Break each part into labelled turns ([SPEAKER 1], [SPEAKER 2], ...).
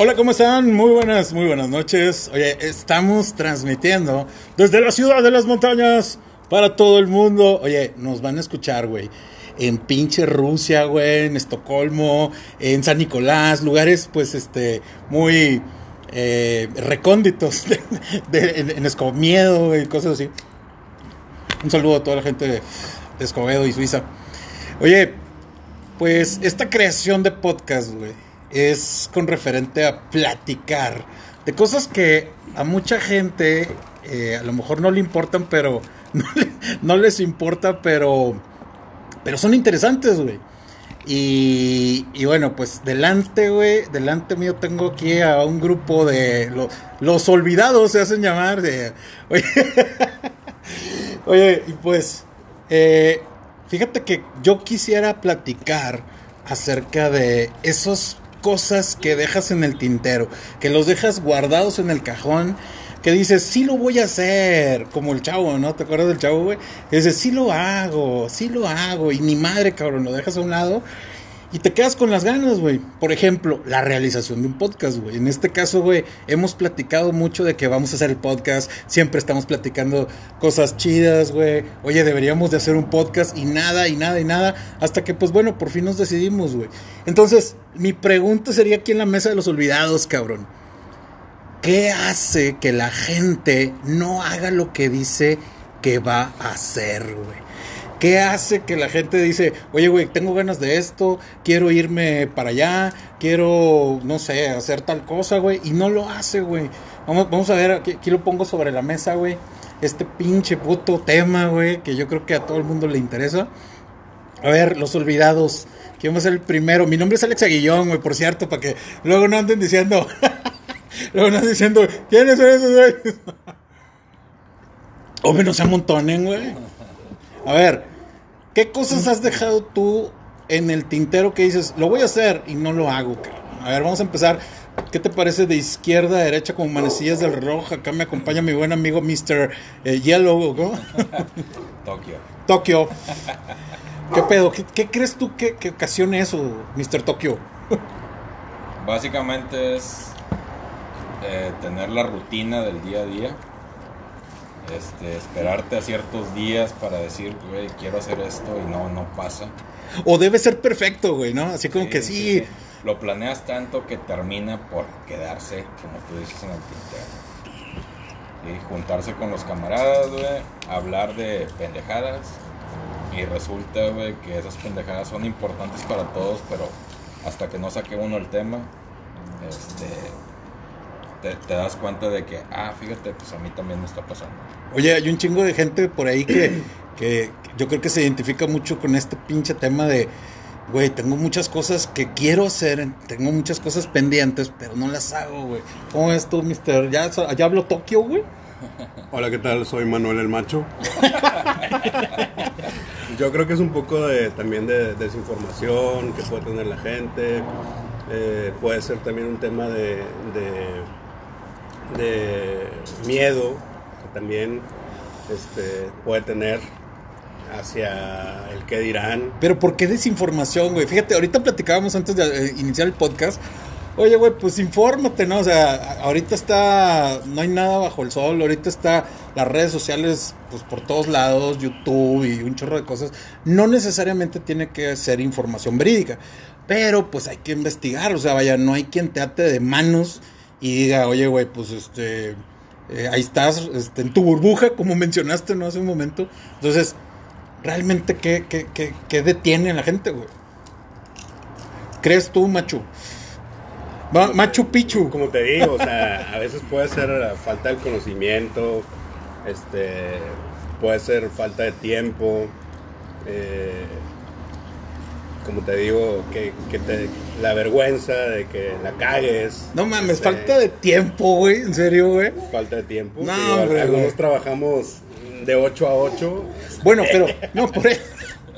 [SPEAKER 1] Hola, ¿cómo están? Muy buenas, muy buenas noches. Oye, estamos transmitiendo desde la ciudad de las montañas para todo el mundo. Oye, nos van a escuchar, güey. En pinche Rusia, güey, en Estocolmo, en San Nicolás, lugares, pues, este, muy eh, recónditos, en, en Escomiedo y cosas así. Un saludo a toda la gente de Escobedo y Suiza. Oye, pues esta creación de podcast, güey, es con referente a platicar de cosas que a mucha gente eh, a lo mejor no le importan, pero no, le- no les importa, pero, pero son interesantes, güey. Y, y bueno, pues delante, güey, delante mío tengo aquí a un grupo de lo- los olvidados, se hacen llamar. De, oye, Oye, y pues, eh, fíjate que yo quisiera platicar acerca de esas cosas que dejas en el tintero, que los dejas guardados en el cajón, que dices, sí lo voy a hacer, como el chavo, ¿no? ¿Te acuerdas del chavo, güey? Dices, sí lo hago, sí lo hago, y ni madre, cabrón, lo dejas a un lado. Y te quedas con las ganas, güey. Por ejemplo, la realización de un podcast, güey. En este caso, güey, hemos platicado mucho de que vamos a hacer el podcast. Siempre estamos platicando cosas chidas, güey. Oye, deberíamos de hacer un podcast y nada, y nada, y nada. Hasta que, pues bueno, por fin nos decidimos, güey. Entonces, mi pregunta sería aquí en la mesa de los olvidados, cabrón. ¿Qué hace que la gente no haga lo que dice que va a hacer, güey? ¿Qué hace que la gente dice, oye, güey, tengo ganas de esto, quiero irme para allá, quiero, no sé, hacer tal cosa, güey, y no lo hace, güey? Vamos, vamos a ver, aquí, lo pongo sobre la mesa, güey, este pinche puto tema, güey, que yo creo que a todo el mundo le interesa. A ver, los olvidados. ¿Quién va a ser el primero? Mi nombre es Alex Aguillón, güey, por cierto, para que luego no anden diciendo. luego no anden diciendo, ¿quiénes son esos, güey? Hombre, no se amontonen, güey. A ver, ¿qué cosas has dejado tú en el tintero que dices, lo voy a hacer y no lo hago, cabrón? A ver, vamos a empezar. ¿Qué te parece de izquierda a derecha como manecillas del reloj? Acá me acompaña mi buen amigo Mr. eh, Yellow, ¿no?
[SPEAKER 2] Tokio.
[SPEAKER 1] Tokio. ¿Qué pedo? ¿Qué, qué crees tú que, que ocasione eso, Mr. Tokio?
[SPEAKER 2] Básicamente es eh, tener la rutina del día a día. Este, esperarte a ciertos días para decir, güey, quiero hacer esto y no, no pasa.
[SPEAKER 1] O debe ser perfecto, güey, ¿no? Así como que sí.
[SPEAKER 2] Lo planeas tanto que termina por quedarse, como tú dices, en el tintero. Y juntarse con los camaradas, güey, hablar de pendejadas. Y resulta, güey, que esas pendejadas son importantes para todos, pero hasta que no saque uno el tema, este, te, te das cuenta de que, ah, fíjate, pues a mí también me está pasando.
[SPEAKER 1] Oye, hay un chingo de gente por ahí que, que yo creo que se identifica mucho con este pinche tema de, güey, tengo muchas cosas que quiero hacer, tengo muchas cosas pendientes, pero no las hago, güey. ¿Cómo es tú, mister? ¿Ya, ya hablo Tokio, güey?
[SPEAKER 3] Hola, ¿qué tal? Soy Manuel el Macho. Yo creo que es un poco de, también de desinformación que puede tener la gente. Eh, puede ser también un tema de, de, de miedo que también este, puede tener hacia el que dirán.
[SPEAKER 1] Pero ¿por qué desinformación, güey? Fíjate, ahorita platicábamos antes de eh, iniciar el podcast. Oye, güey, pues infórmate, ¿no? O sea, ahorita está, no hay nada bajo el sol, ahorita está las redes sociales, pues por todos lados, YouTube y un chorro de cosas. No necesariamente tiene que ser información verídica, pero pues hay que investigar, o sea, vaya, no hay quien te ate de manos y diga, oye, güey, pues este, eh, ahí estás, este, en tu burbuja, como mencionaste, ¿no? Hace un momento. Entonces, realmente qué, qué, qué, qué detiene a la gente, güey. ¿Crees tú, Machu? Ma- Machu Picchu.
[SPEAKER 3] Como te digo, o sea, a veces puede ser falta de conocimiento, este, puede ser falta de tiempo, eh, como te digo, que, que te, la vergüenza de que la cagues.
[SPEAKER 1] No mames,
[SPEAKER 3] este,
[SPEAKER 1] falta de tiempo, güey. En serio, güey.
[SPEAKER 3] falta de tiempo.
[SPEAKER 1] No,
[SPEAKER 3] Digo,
[SPEAKER 1] hombre,
[SPEAKER 3] algunos
[SPEAKER 1] güey.
[SPEAKER 3] trabajamos de 8 a 8.
[SPEAKER 1] Bueno, pero, no, por eso.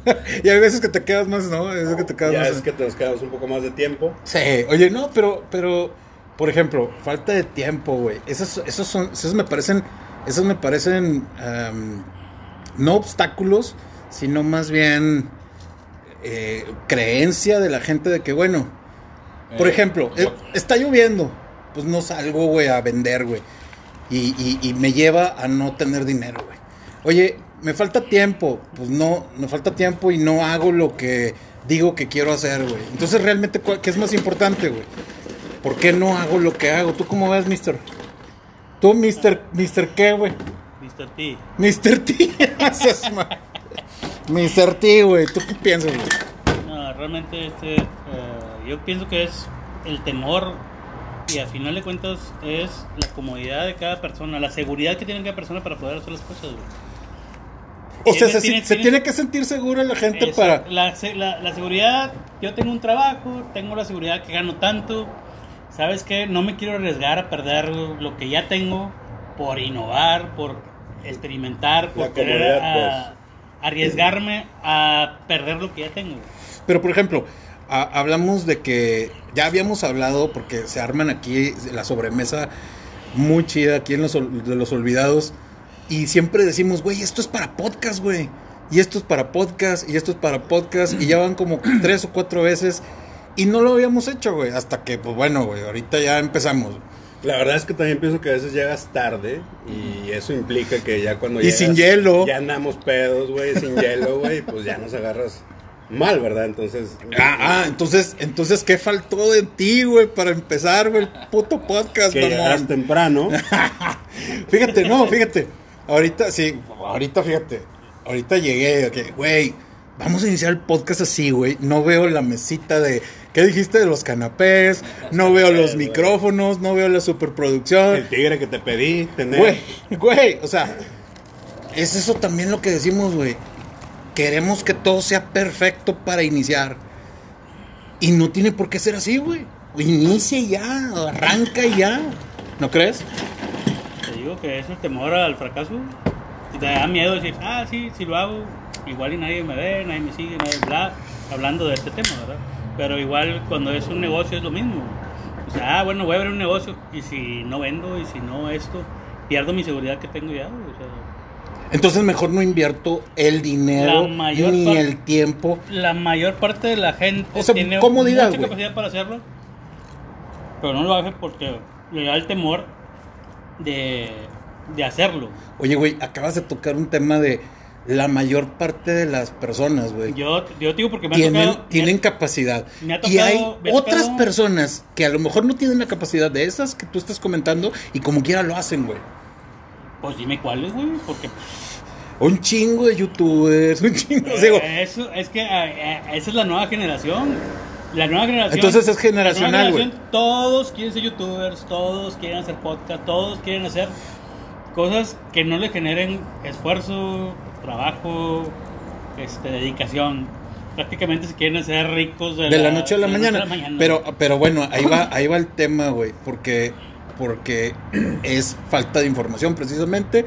[SPEAKER 1] y hay veces que te quedas más, ¿no? Hay veces que te quedas
[SPEAKER 3] Ya
[SPEAKER 1] más.
[SPEAKER 3] es que te nos quedamos un poco más de tiempo.
[SPEAKER 1] Sí, oye, no, pero, pero, por ejemplo, falta de tiempo, güey. Esos, esos son, esos me parecen, esos me parecen, no obstáculos, sino más bien eh, creencia de la gente de que, bueno, Por
[SPEAKER 2] Eh,
[SPEAKER 1] ejemplo,
[SPEAKER 2] yo-
[SPEAKER 1] eh, está lloviendo. Pues no salgo, güey, a vender, güey. Y, y- y me lleva a no tener dinero, güey. Oye, me falta tiempo. Pues no, me falta tiempo y no hago lo que digo que quiero hacer, güey. Entonces, realmente, ¿cuál- ¿qué es más importante, güey? ¿Por qué no hago lo que hago? ¿Tú cómo ves, mister? ¿Tú, mister, mister qué, güey?
[SPEAKER 4] Mr. T.
[SPEAKER 1] Mr. T. Mr. T, güey. ¿Tú qué piensas, güey?
[SPEAKER 4] No, realmente este, eh, yo pienso que es el temor y a final de cuentas es la comodidad de cada persona, la seguridad que tiene cada persona para poder hacer las cosas. güey.
[SPEAKER 1] O sea, se,
[SPEAKER 4] Tiene-
[SPEAKER 1] se
[SPEAKER 4] tiene-
[SPEAKER 1] tiene que sentir segura la gente
[SPEAKER 4] Eso,
[SPEAKER 1] para...
[SPEAKER 4] la, se- la- la seguridad, yo tengo un trabajo, tengo la seguridad que gano tanto, ¿sabes qué? No me quiero arriesgar a perder lo que ya tengo por innovar, por experimentar, por
[SPEAKER 3] La
[SPEAKER 4] querer a- arriesgarme a perder lo que ya tengo.
[SPEAKER 1] Pero, por ejemplo, hablamos de que ya habíamos hablado, porque se arman aquí la sobremesa muy chida aquí en los, de los olvidados, y siempre decimos, güey, esto es para podcast, güey. Y esto es para podcast, y esto es para podcast, y ya van como tres o cuatro veces, y no lo habíamos hecho, güey, hasta que, pues bueno, güey, ahorita ya empezamos.
[SPEAKER 3] La verdad es que también pienso que a veces llegas tarde y eso implica que ya cuando
[SPEAKER 1] Y
[SPEAKER 3] llegas,
[SPEAKER 1] sin hielo.
[SPEAKER 3] Ya andamos pedos, güey, sin hielo, güey, pues ya nos agarras mal, ¿verdad? Entonces...
[SPEAKER 1] Ah, ah, entonces, entonces, ¿qué faltó de ti, güey, para empezar, güey, el puto podcast,
[SPEAKER 3] Que llegas temprano.
[SPEAKER 1] Fíjate, no, fíjate. Ahorita, sí, ahorita, fíjate. Ahorita llegué, güey, vamos a iniciar el podcast así, güey. No veo la mesita de. ¿Qué dijiste de los canapés? No veo los micrófonos, no veo la superproducción.
[SPEAKER 3] El tigre que te pedí tener.
[SPEAKER 1] Güey, güey, o sea, es eso también lo que decimos, güey. Queremos que todo sea perfecto para iniciar. Y no tiene por qué ser así, güey. Inicia y ya, arranca y ya. ¿No crees?
[SPEAKER 4] Te digo que es el temor al fracaso. Y te da miedo decir, ah, sí, si lo hago, igual y nadie me ve, nadie me sigue, nadie bla, hablando de este tema, ¿verdad? Pero igual cuando es un negocio es lo mismo. O sea, ah, bueno, voy a abrir un negocio y si no vendo y si no esto, pierdo mi seguridad que tengo ya, o sea,
[SPEAKER 1] Entonces mejor no invierto el dinero
[SPEAKER 4] mayor
[SPEAKER 1] ni el tiempo.
[SPEAKER 4] la mayor parte de la gente
[SPEAKER 1] O sea,
[SPEAKER 4] tiene
[SPEAKER 1] comodidad,
[SPEAKER 4] mucha capacidad para hacerlo, pero no lo hace porque le da el temor de, de hacerlo.
[SPEAKER 1] Oye, güey, acabas de tocar un tema de la mayor parte de las personas, güey.
[SPEAKER 4] Yo, yo digo porque me ha
[SPEAKER 1] Tienen,
[SPEAKER 4] tocado...
[SPEAKER 1] tienen
[SPEAKER 4] me-
[SPEAKER 1] capacidad.
[SPEAKER 4] me ha
[SPEAKER 1] y hay
[SPEAKER 4] me ha
[SPEAKER 1] otras
[SPEAKER 4] tocado-
[SPEAKER 1] personas que a lo mejor no tienen la capacidad de esas que tú estás comentando y como quiera lo hacen, güey.
[SPEAKER 4] Pues dime cuáles, güey, porque...
[SPEAKER 1] Un chingo de youtubers, un chingo. digo,
[SPEAKER 4] Eh, Eso, es que eh, eh, esa es la nueva generación. La nueva generación.
[SPEAKER 1] Entonces es generacional, güey.
[SPEAKER 4] Todos quieren ser youtubers, todos quieren hacer podcast, todos quieren hacer cosas que no le generen esfuerzo, trabajo, este, dedicación. Prácticamente se quieren hacer ricos de,
[SPEAKER 1] de la noche a la, mañana.
[SPEAKER 4] mañana.
[SPEAKER 1] Pero, pero bueno, ahí va, ahí va el tema, güey. Porque, porque es falta de información, precisamente.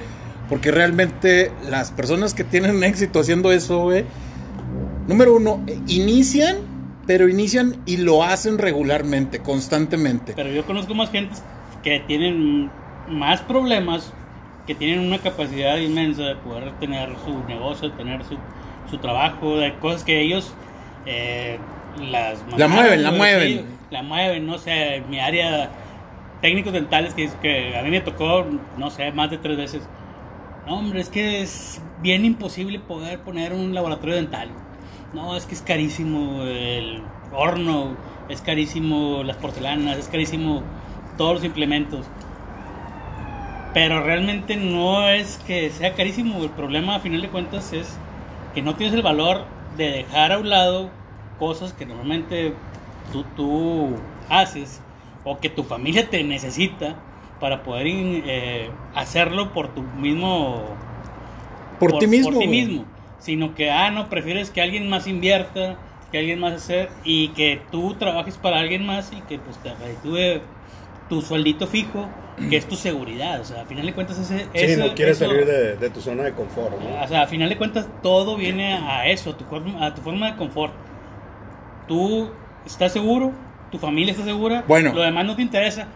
[SPEAKER 1] Porque realmente las personas que tienen éxito haciendo eso, güey. Número uno, eh, inician, pero inician y lo hacen regularmente, constantemente.
[SPEAKER 4] Pero yo conozco más gente que tienen más problemas, que tienen una capacidad inmensa de poder tener su negocio, tener su, su trabajo, de cosas que ellos eh, las
[SPEAKER 1] La mueven, la mueven.
[SPEAKER 4] sí, la mueven, no sé, en mi área técnicos dentales que, que a mí me tocó, no sé, más de tres veces. No, hombre, es que es bien imposible poder poner un laboratorio dental. No, es que es carísimo el horno, es carísimo las porcelanas, es carísimo todos los implementos. Pero realmente no es que sea carísimo, el problema a final de cuentas es que no tienes el valor de dejar a un lado cosas que normalmente tú, tú haces o que tu familia te necesita para poder eh, hacerlo por tu mismo
[SPEAKER 1] Por, ti mismo.
[SPEAKER 4] por ti mismo, sino que, ah, no, prefieres que alguien más invierta, que alguien más hacer y que tú trabajes para alguien más y que pues te reditúe tu sueldito fijo, que es tu seguridad, o sea, a final de cuentas ese...
[SPEAKER 3] Sí, no quieres
[SPEAKER 4] eso-
[SPEAKER 3] salir de, de tu zona de confort, ¿no?
[SPEAKER 4] o sea, a final de cuentas todo viene a eso, a tu, forma- a tu forma de confort. Tú estás seguro, tu familia está segura,
[SPEAKER 1] Bueno.
[SPEAKER 4] lo demás no te interesa,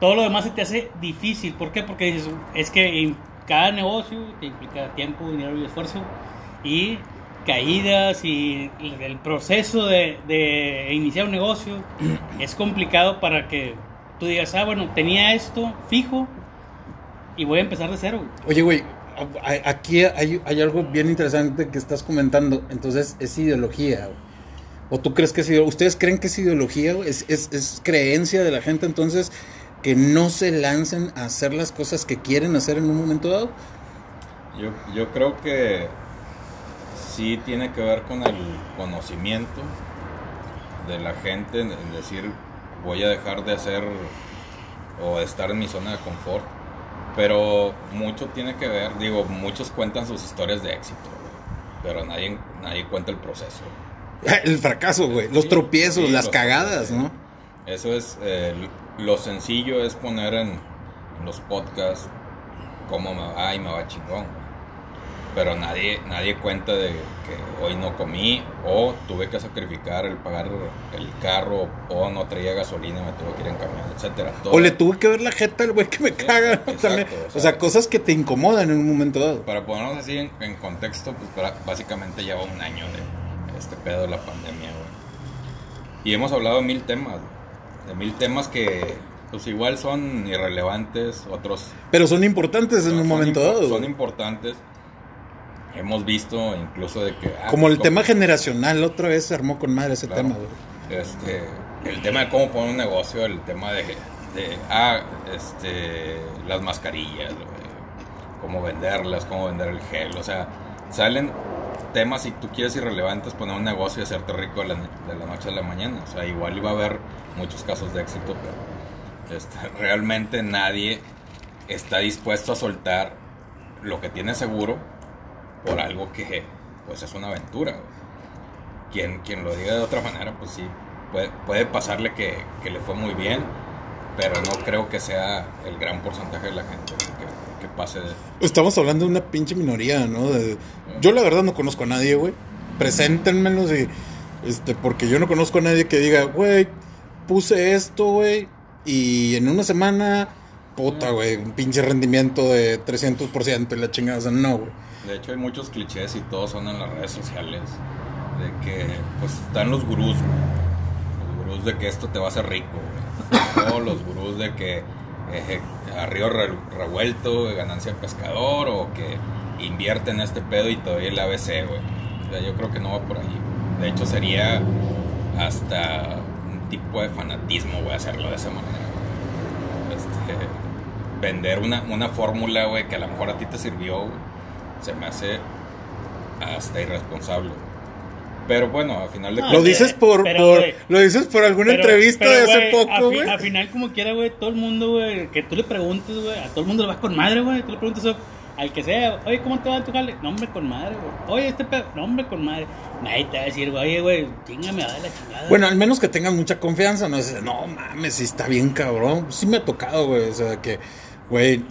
[SPEAKER 4] todo lo demás se te hace difícil. ¿Por qué? Porque dices, es que en cada negocio te implica tiempo, dinero y esfuerzo y caídas y el el proceso de, de iniciar un negocio es complicado para que tú digas, ah, bueno, tenía esto fijo y voy a empezar de cero. güey.
[SPEAKER 1] Oye, güey, aquí hay, hay algo bien interesante que estás comentando. Entonces, es ideología. güey. ¿O tú crees que es ideología? ¿Ustedes creen que es ideología? güey? ¿Es, es, es creencia de la gente entonces que no se lancen a hacer las cosas que quieren hacer en un momento dado?
[SPEAKER 2] Yo, yo creo que sí tiene que ver con el conocimiento de la gente, en en decir voy a dejar de hacer o de estar en mi zona de confort, pero mucho tiene que ver, digo, muchos cuentan sus historias de éxito, güey, pero nadie, nadie cuenta el proceso.
[SPEAKER 1] El fracaso, güey. Los
[SPEAKER 2] Sí,
[SPEAKER 1] tropiezos,
[SPEAKER 2] sí,
[SPEAKER 1] las
[SPEAKER 2] los-
[SPEAKER 1] cagadas. ¿no?
[SPEAKER 2] Eso es, eh, lo sencillo es poner en, en los podcasts cómo me va y me va chingón. Pero nadie, nadie cuenta de que hoy no comí o tuve que sacrificar el pagar el carro o no traía gasolina me tuve que ir en camión, etcétera. Todo
[SPEAKER 1] O le tuve que ver la jeta al güey que me caga.
[SPEAKER 2] exacto,
[SPEAKER 1] también.
[SPEAKER 2] o
[SPEAKER 1] O
[SPEAKER 2] sea-
[SPEAKER 1] cosas que te incomodan en un momento dado.
[SPEAKER 2] Para ponernos así en, en contexto, pues pra- básicamente lleva un año de este pedo de la pandemia, güey. Y hemos hablado de mil temas, de mil temas que pues igual son irrelevantes, otros
[SPEAKER 1] Pero son importantes en un momento
[SPEAKER 2] impo-
[SPEAKER 1] dado.
[SPEAKER 2] Son importantes. Hemos visto incluso de que... ah,
[SPEAKER 1] Como el
[SPEAKER 2] cómo-
[SPEAKER 1] tema generacional, otra vez se armó con madre ese
[SPEAKER 2] Claro.
[SPEAKER 1] tema, güey.
[SPEAKER 2] Este, el tema de cómo poner un negocio, el tema de, de ah, este, las mascarillas, güey, cómo venderlas, cómo vender el gel, o sea, salen temas si tú quieres irrelevantes poner un negocio y hacerte rico de la, de la noche a la mañana, o sea, igual iba a haber muchos casos de éxito, pero este, realmente nadie está dispuesto a soltar lo que tiene seguro por algo que pues es una aventura. quien, quien lo diga de otra manera, pues sí, puede, puede pasarle que, que le fue muy bien, pero no creo que sea el gran porcentaje de la gente que, pase de...
[SPEAKER 1] Estamos hablando de una pinche minoría, ¿no? Yo la verdad no conozco a nadie, güey. Preséntenmelos y... Este, porque yo no conozco a nadie que diga, güey, puse esto, güey, y en una semana, puta, güey, un pinche rendimiento de 300% y la chingada, o no, güey.
[SPEAKER 2] De hecho hay muchos clichés y todos son en las redes sociales, de que pues están los gurús, güey. los gurús de que esto te va a hacer rico, güey. los gurús de que eh, revuelto, ganancia pescador, o que invierte en este pedo y doy el ABC, güey. O sea, yo creo que no va por ahí. De hecho sería hasta un tipo de fanatismo, güey, hacerlo de esa manera. Este, vender una, una fórmula, güey, que a lo mejor a ti te sirvió, güey, se me hace hasta irresponsable. Pero bueno, al final de
[SPEAKER 4] No,
[SPEAKER 1] Lo
[SPEAKER 2] cuentas,
[SPEAKER 1] dices por,
[SPEAKER 4] pero,
[SPEAKER 1] por lo dices por alguna
[SPEAKER 4] Pero-
[SPEAKER 1] entrevista
[SPEAKER 4] pero,
[SPEAKER 1] de hace poco,
[SPEAKER 4] a fi-
[SPEAKER 1] güey.
[SPEAKER 4] Al final, como quiera, güey, todo el mundo, güey, que tú le preguntes, güey, a todo el mundo le vas con madre, güey. Tú le preguntas a- al que sea, oye, ¿cómo te va en tu jale? No, hombre, con madre, güey. Oye, este pedo, no, hombre, con madre. Nadie te va a decir, güey, oye, güey, chingame, va de la chingada.
[SPEAKER 1] Bueno, al menos que tengan mucha confianza, no es, no mames, sí está bien cabrón. Sí me ha tocado, güey, o sea, que, güey,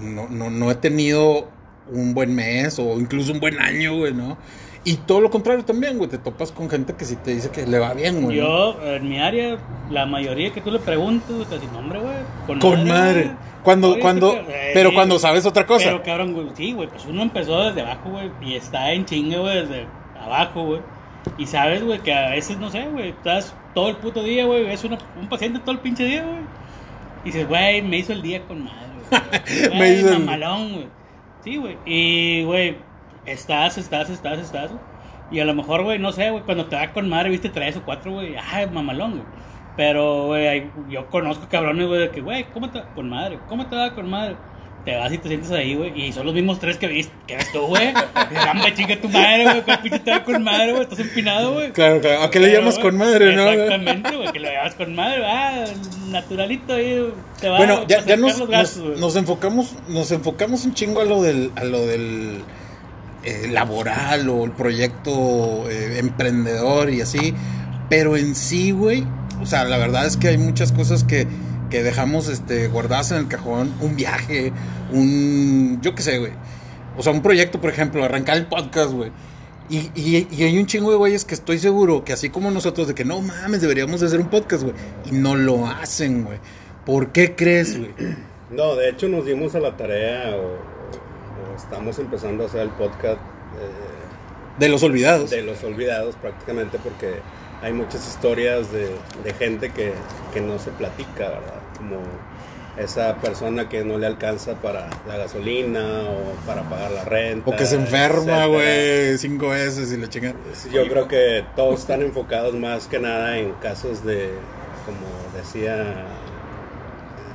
[SPEAKER 1] no, no, no he tenido un buen mes o incluso un buen año, güey, ¿no? Y todo lo contrario también, güey, te topas con gente que sí te dice que le va bien, güey.
[SPEAKER 4] Yo, en mi área, la mayoría que tú le preguntas, güey, te dicen, hombre, güey, con,
[SPEAKER 1] Con madre. Cuando,
[SPEAKER 4] Oye,
[SPEAKER 1] cuando,
[SPEAKER 4] pe-
[SPEAKER 1] pero
[SPEAKER 4] eh,
[SPEAKER 1] cuando sabes otra cosa.
[SPEAKER 4] Pero cabrón, güey, sí, güey, pues uno empezó desde abajo, güey, y está en chinga, güey, desde abajo, güey. Y sabes, güey, que a veces, no sé, güey, estás todo el puto día, güey, ves una- un paciente todo el pinche día, güey. Y dices, güey, me hizo el día con madre.
[SPEAKER 1] Me
[SPEAKER 4] mamalón, güey. Sí, güey. Y, güey, estás, estás, estás, estás. Y a lo mejor, güey, no sé, güey, cuando te va con madre, viste tres o cuatro, güey, ah, mamalón, güey. Pero, güey, yo conozco cabrones, güey, de que, güey, ¿cómo te va con madre? ¿Cómo te va con madre? Te vas y te sientes ahí, güey, y son los mismos tres que viste, que ves tú, güey. Dame chica tu madre, güey, ¿cuál pinche te va con madre, güey? Estás empinado, güey.
[SPEAKER 1] Claro, claro. ¿A qué le llamas con madre, no?
[SPEAKER 4] Exactamente, güey, que lo llamas con madre, ah, naturalito ahí, te va
[SPEAKER 1] Bueno, ya,
[SPEAKER 4] a
[SPEAKER 1] ya nos,
[SPEAKER 4] los gastos,
[SPEAKER 1] nos, nos enfocamos, nos enfocamos un chingo a lo del, a lo del eh, laboral o el proyecto eh, emprendedor y así, pero en sí, güey, o sea, la verdad es que hay muchas cosas que, que dejamos este, guardadas en el cajón, un viaje, un, yo qué sé, güey, o sea, un proyecto, por ejemplo, arrancar el podcast, güey. Y, y, y hay un chingo de güeyes que estoy seguro que así como nosotros de que no mames, deberíamos de hacer un podcast, güey. Y no lo hacen, güey. ¿Por qué crees, güey?
[SPEAKER 3] No, de hecho nos dimos a la tarea o, o estamos empezando a hacer el podcast eh,
[SPEAKER 1] De los olvidados.
[SPEAKER 3] de los olvidados prácticamente porque hay muchas historias de, de gente que, que no se platica, ¿verdad? Como esa persona que no le alcanza para la gasolina o para pagar la renta.
[SPEAKER 1] O que se enferma, güey, cinco veces y le chingan.
[SPEAKER 3] Yo creo que todos están enfocados más que nada en casos de, como decía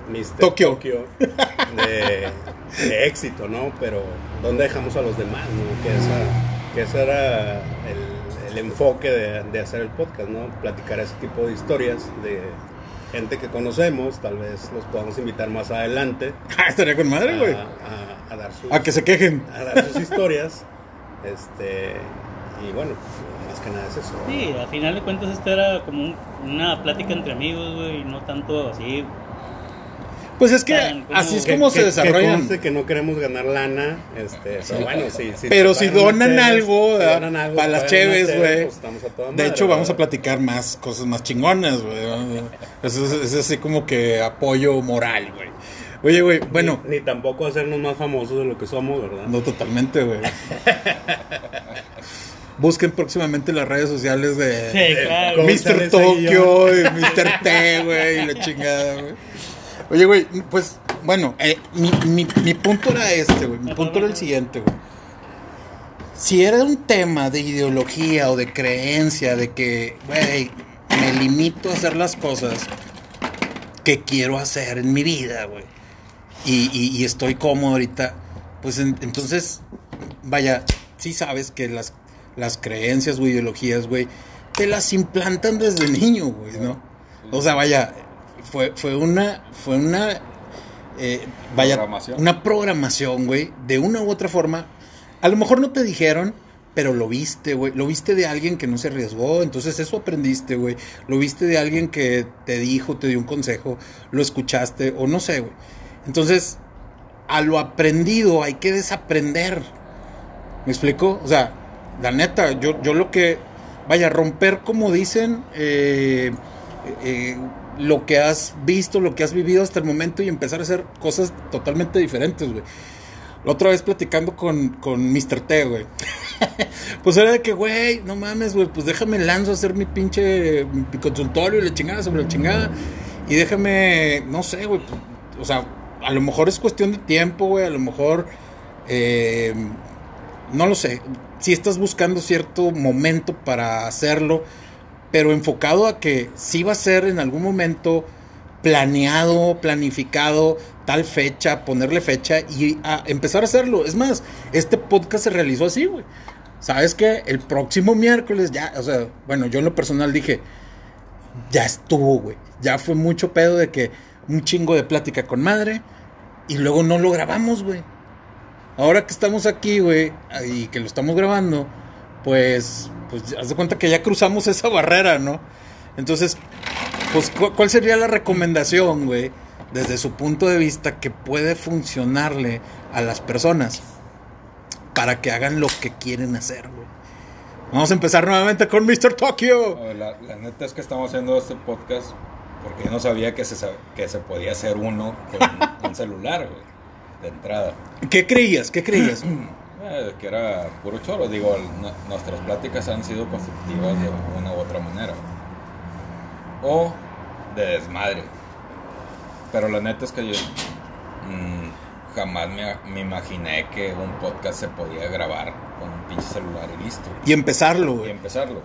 [SPEAKER 3] Mr.
[SPEAKER 1] Tokio.
[SPEAKER 3] de, de éxito, ¿no? Pero ¿dónde dejamos a los demás, no? Que, esa, que ese era el, el enfoque de, de hacer el podcast, ¿no? Platicar ese tipo de historias de gente que conocemos, tal vez los podamos invitar más adelante
[SPEAKER 1] Ah, estaría con madre, güey.
[SPEAKER 3] a, a- a dar sus
[SPEAKER 1] A que se quejen.
[SPEAKER 3] a dar sus historias. Este, y bueno, más que nada es eso.
[SPEAKER 4] Sí, al final de cuentas esto era como un- una plática entre amigos, güey, no tanto así.
[SPEAKER 1] Pues es que
[SPEAKER 4] como-
[SPEAKER 1] así es como
[SPEAKER 3] que-
[SPEAKER 1] se
[SPEAKER 3] Que,
[SPEAKER 1] desarrollan.
[SPEAKER 3] que no queremos ganar lana, este, pero bueno, sí, sí,
[SPEAKER 1] Pero si donan algo, para las cheves, güey.
[SPEAKER 3] pues
[SPEAKER 1] De
[SPEAKER 3] madre,
[SPEAKER 1] hecho, vamos a platicar más cosas más chingonas, güey. Eso es, es así como que apoyo moral, güey. Oye, güey, bueno,
[SPEAKER 3] Ni, ni tampoco hacernos más famosos de lo que somos, ¿verdad?
[SPEAKER 1] no totalmente, güey. Busquen próximamente las redes sociales de
[SPEAKER 4] Sí, claro.
[SPEAKER 1] Mr. Tokio y Mr. T, güey, y la chingada, güey. Oye, güey, pues, bueno, eh, mi, mi, mi punto era este, güey. Mi punto era el siguiente, güey. Si era un tema de ideología o de creencia, de que, güey, me limito a hacer las cosas que quiero hacer en mi vida, güey. Y, y- y estoy cómodo ahorita, pues en- entonces, vaya, sí sabes que las, las creencias o ideologías, güey, te las implantan desde niño, güey, ¿no? O sea, vaya, fue, fue una, fue una, eh, vaya,
[SPEAKER 2] Programación.
[SPEAKER 1] una programación, güey, de una u otra forma. A lo mejor no te dijeron, pero lo viste, güey. Lo viste de alguien que no se arriesgó, entonces eso aprendiste, güey. Lo viste de alguien que te dijo, te dio un consejo, lo escuchaste, o no sé, güey. Entonces, a lo aprendido hay que desaprender. ¿Me explico? O sea, la neta, yo, yo lo que, vaya, romper, como dicen, eh, eh, lo que has visto, lo que has vivido hasta el momento y empezar a hacer cosas totalmente diferentes, güey. La otra vez platicando con, con Mr. T, güey. pues era de que, güey, no mames, güey, pues déjame lanzo a hacer mi pinche mi consultorio y la chingada sobre la chingada. Y déjame, no sé, güey, o sea, a lo mejor es cuestión de tiempo, güey, a lo mejor, eh, no lo sé, si estás buscando cierto momento para hacerlo, pero enfocado a que sí va a ser en algún momento planeado, planificado, tal fecha, ponerle fecha y empezar a hacerlo. Es más, este podcast se realizó así, güey. ¿Sabes qué? El próximo miércoles ya, o sea, bueno, yo en lo personal dije, ya estuvo, güey. Ya fue mucho pedo de que un chingo de plática con madre y luego no lo grabamos, güey. Ahora que estamos aquí, güey, y que lo estamos grabando, pues, pues haz de cuenta que ya cruzamos esa barrera, ¿no? Entonces, pues, ¿cu- ¿cuál sería la recomendación, güey? Desde su punto de vista que puede funcionarle a las personas para que hagan lo que quieren hacer, güey. Vamos a empezar nuevamente con Mr. Tokyo.
[SPEAKER 2] La, la neta es que estamos haciendo este podcast porque yo no sabía que se, que se podía hacer uno con un celular, güey, de entrada.
[SPEAKER 1] ¿Qué creías? ¿Qué creías?
[SPEAKER 2] Eh, que era puro choro. Digo, nu- nuestras pláticas han sido constructivas de una u otra manera. O de desmadre. Pero la neta es que yo mm, jamás me, me imaginé que un podcast se podía grabar con un pinche celular y listo.
[SPEAKER 1] Y empezarlo,
[SPEAKER 2] Y
[SPEAKER 1] güey.
[SPEAKER 2] empezarlo.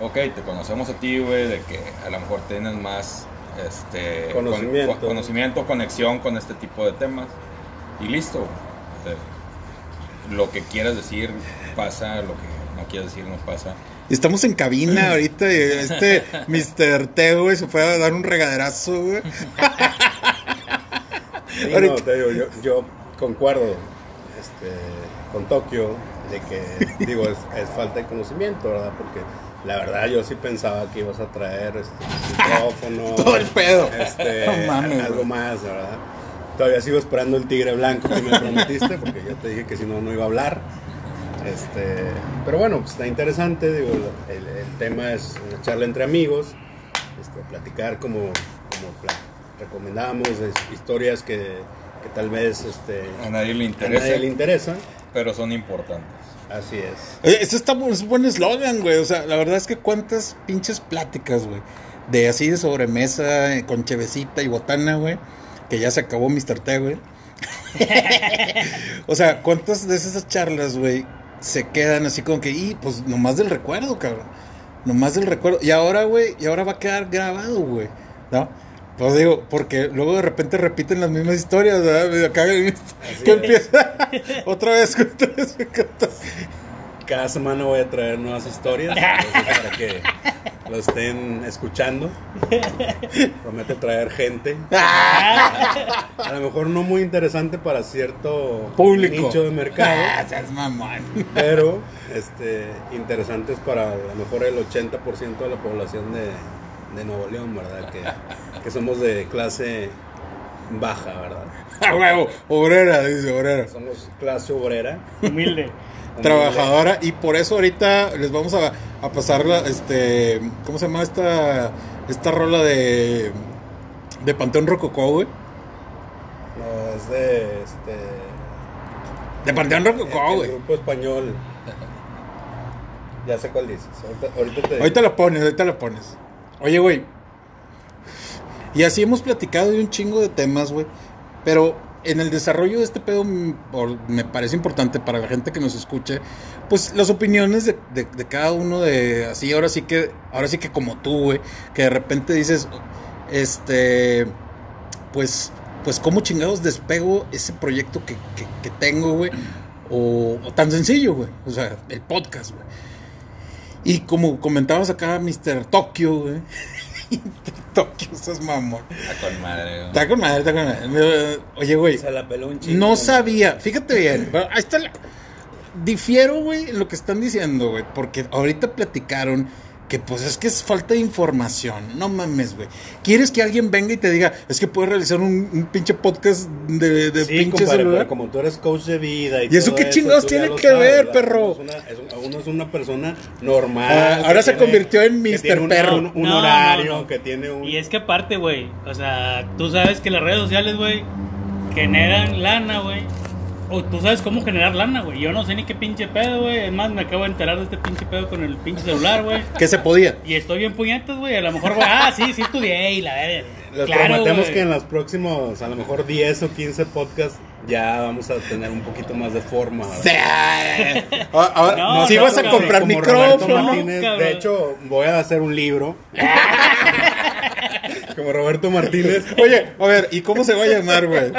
[SPEAKER 2] Ok, te conocemos a ti, güey, de que a lo mejor tienes más este, con-
[SPEAKER 3] Conocimiento.
[SPEAKER 2] con- conocimiento, conexión con este tipo de temas. Y listo. güey. Lo que quieras decir pasa, lo que no quieras decir no pasa.
[SPEAKER 1] Estamos en cabina ahorita y este Mr. T, güey, se fue a dar un regaderazo, güey.
[SPEAKER 3] Sí, no, te digo, yo, yo concuerdo este, con Tokio de que, digo, es, es falta de conocimiento, ¿verdad? Porque la verdad yo sí pensaba que ibas a traer este, micrófono.
[SPEAKER 1] Todo el pedo.
[SPEAKER 3] Este,
[SPEAKER 1] No mames,
[SPEAKER 3] algo más, ¿verdad? Todavía sigo esperando el tigre blanco que me prometiste, porque yo te dije que si no, no iba a hablar. Este, pero bueno, pues está interesante, digo, el, el tema es una charla entre amigos, este, platicar como, como recomendamos es- historias que, que tal vez este,
[SPEAKER 2] A nadie le
[SPEAKER 3] a
[SPEAKER 2] interesa.
[SPEAKER 3] nadie le interesa.
[SPEAKER 2] pero son importantes.
[SPEAKER 3] Así es.
[SPEAKER 1] Oye, Ese está es un buen eslogan, güey. O sea, la verdad es que cuántas pinches pláticas, güey. De así de sobremesa, con chevecita y botana, güey. Que ya se acabó Mr. T, güey. o sea, cuántas de esas charlas, güey, se quedan así como que, y pues nomás del recuerdo, cabrón. Nomás del recuerdo. Y ahora, güey, y ahora va a quedar grabado, güey. ¿No? Pues digo, porque luego de repente repiten las mismas historias, ¿verdad? Acá, que empieza otra vez, otra vez, otra vez.
[SPEAKER 3] Cada semana voy a traer nuevas historias para que lo estén escuchando. Prometo traer gente. A lo mejor no muy interesante para cierto
[SPEAKER 1] Público.
[SPEAKER 3] nicho de mercado,
[SPEAKER 1] Ah,
[SPEAKER 3] pero este, interesantes para a lo mejor el 80% de la población de, de Nuevo León, ¿verdad? Que, que somos de clase baja, ¿verdad?
[SPEAKER 1] A huevo, obrera, dice obrera.
[SPEAKER 3] Somos clase obrera.
[SPEAKER 4] Humilde.
[SPEAKER 1] Trabajadora. Y por eso ahorita les vamos a, a pasar la, este, ¿cómo se llama esta, esta rola de, de Panteón Rococó, güey?
[SPEAKER 3] No, es de este.
[SPEAKER 1] De Panteón
[SPEAKER 3] el-
[SPEAKER 1] Rococó,
[SPEAKER 3] el
[SPEAKER 1] güey.
[SPEAKER 3] grupo español. Ya sé cuál dices. Ahorita, ahorita te
[SPEAKER 1] Ahorita lo pones, ahorita lo pones. Oye, güey. Y así hemos platicado de un chingo de temas, güey. Pero en el desarrollo de este pedo mm, me parece importante para la gente que nos escuche, pues las opiniones de, de- de cada uno de así, ahora sí que, ahora sí que como tú, güey, que de repente dices, este, pues, pues cómo chingados despego ese proyecto que, que- que tengo, güey, o, o tan sencillo, güey, o sea, el podcast, güey. Y como comentabas acá, Mr. Tokio, güey. Tokio, estás mamón.
[SPEAKER 2] Está con madre, güey.
[SPEAKER 1] Está con madre, está con madre. Oye, güey.
[SPEAKER 3] Se la peló un chingo.
[SPEAKER 1] No sabía, fíjate bien. Ahí está la- Difiero, güey, en lo que están diciendo, güey. Porque ahorita platicaron que, pues, es que es falta de información. No mames, güey. ¿Quieres que alguien venga y te diga, es que puedes realizar un, un pinche podcast de, de
[SPEAKER 3] Sí,
[SPEAKER 1] pinche
[SPEAKER 3] compadre,
[SPEAKER 1] celular?
[SPEAKER 3] pero como tú eres coach de vida y,
[SPEAKER 1] ¿Y eso
[SPEAKER 3] todo
[SPEAKER 1] qué chingados tiene que ver,
[SPEAKER 3] ¿verdad?
[SPEAKER 1] perro?
[SPEAKER 3] Uno es una, es uno es una persona normal.
[SPEAKER 1] Ah, ahora se convirtió en
[SPEAKER 3] que
[SPEAKER 1] Mr.
[SPEAKER 3] tiene un-
[SPEAKER 1] Perro.
[SPEAKER 3] Un, un
[SPEAKER 4] No,
[SPEAKER 3] horario,
[SPEAKER 4] no, no.
[SPEAKER 3] que tiene un...
[SPEAKER 4] Y es que aparte, güey, o sea, tú sabes que las redes sociales, güey, generan lana, güey. O tú sabes cómo generar lana, güey. Yo no sé ni qué pinche pedo, güey. Es más, me acabo de enterar de este pinche pedo con el pinche celular, güey.
[SPEAKER 1] Que se podía.
[SPEAKER 4] Y estoy bien puñetas, güey. A lo mejor, güey, ah, sí, sí estudié y la verga.
[SPEAKER 3] Les
[SPEAKER 4] Claro,
[SPEAKER 3] prometemos
[SPEAKER 4] güey.
[SPEAKER 3] que en los próximos, a lo mejor 10 o 15 podcasts, ya vamos a tener un poquito más de forma. ¿verdad?
[SPEAKER 1] Ahora, ahora,
[SPEAKER 4] No,
[SPEAKER 1] sí
[SPEAKER 4] no,
[SPEAKER 1] vas a comprar micrófono.
[SPEAKER 3] Martínez, de hecho, voy a hacer un libro. Como Roberto Martínez.
[SPEAKER 1] Oye, a ver, ¿y cómo se va a llamar, güey?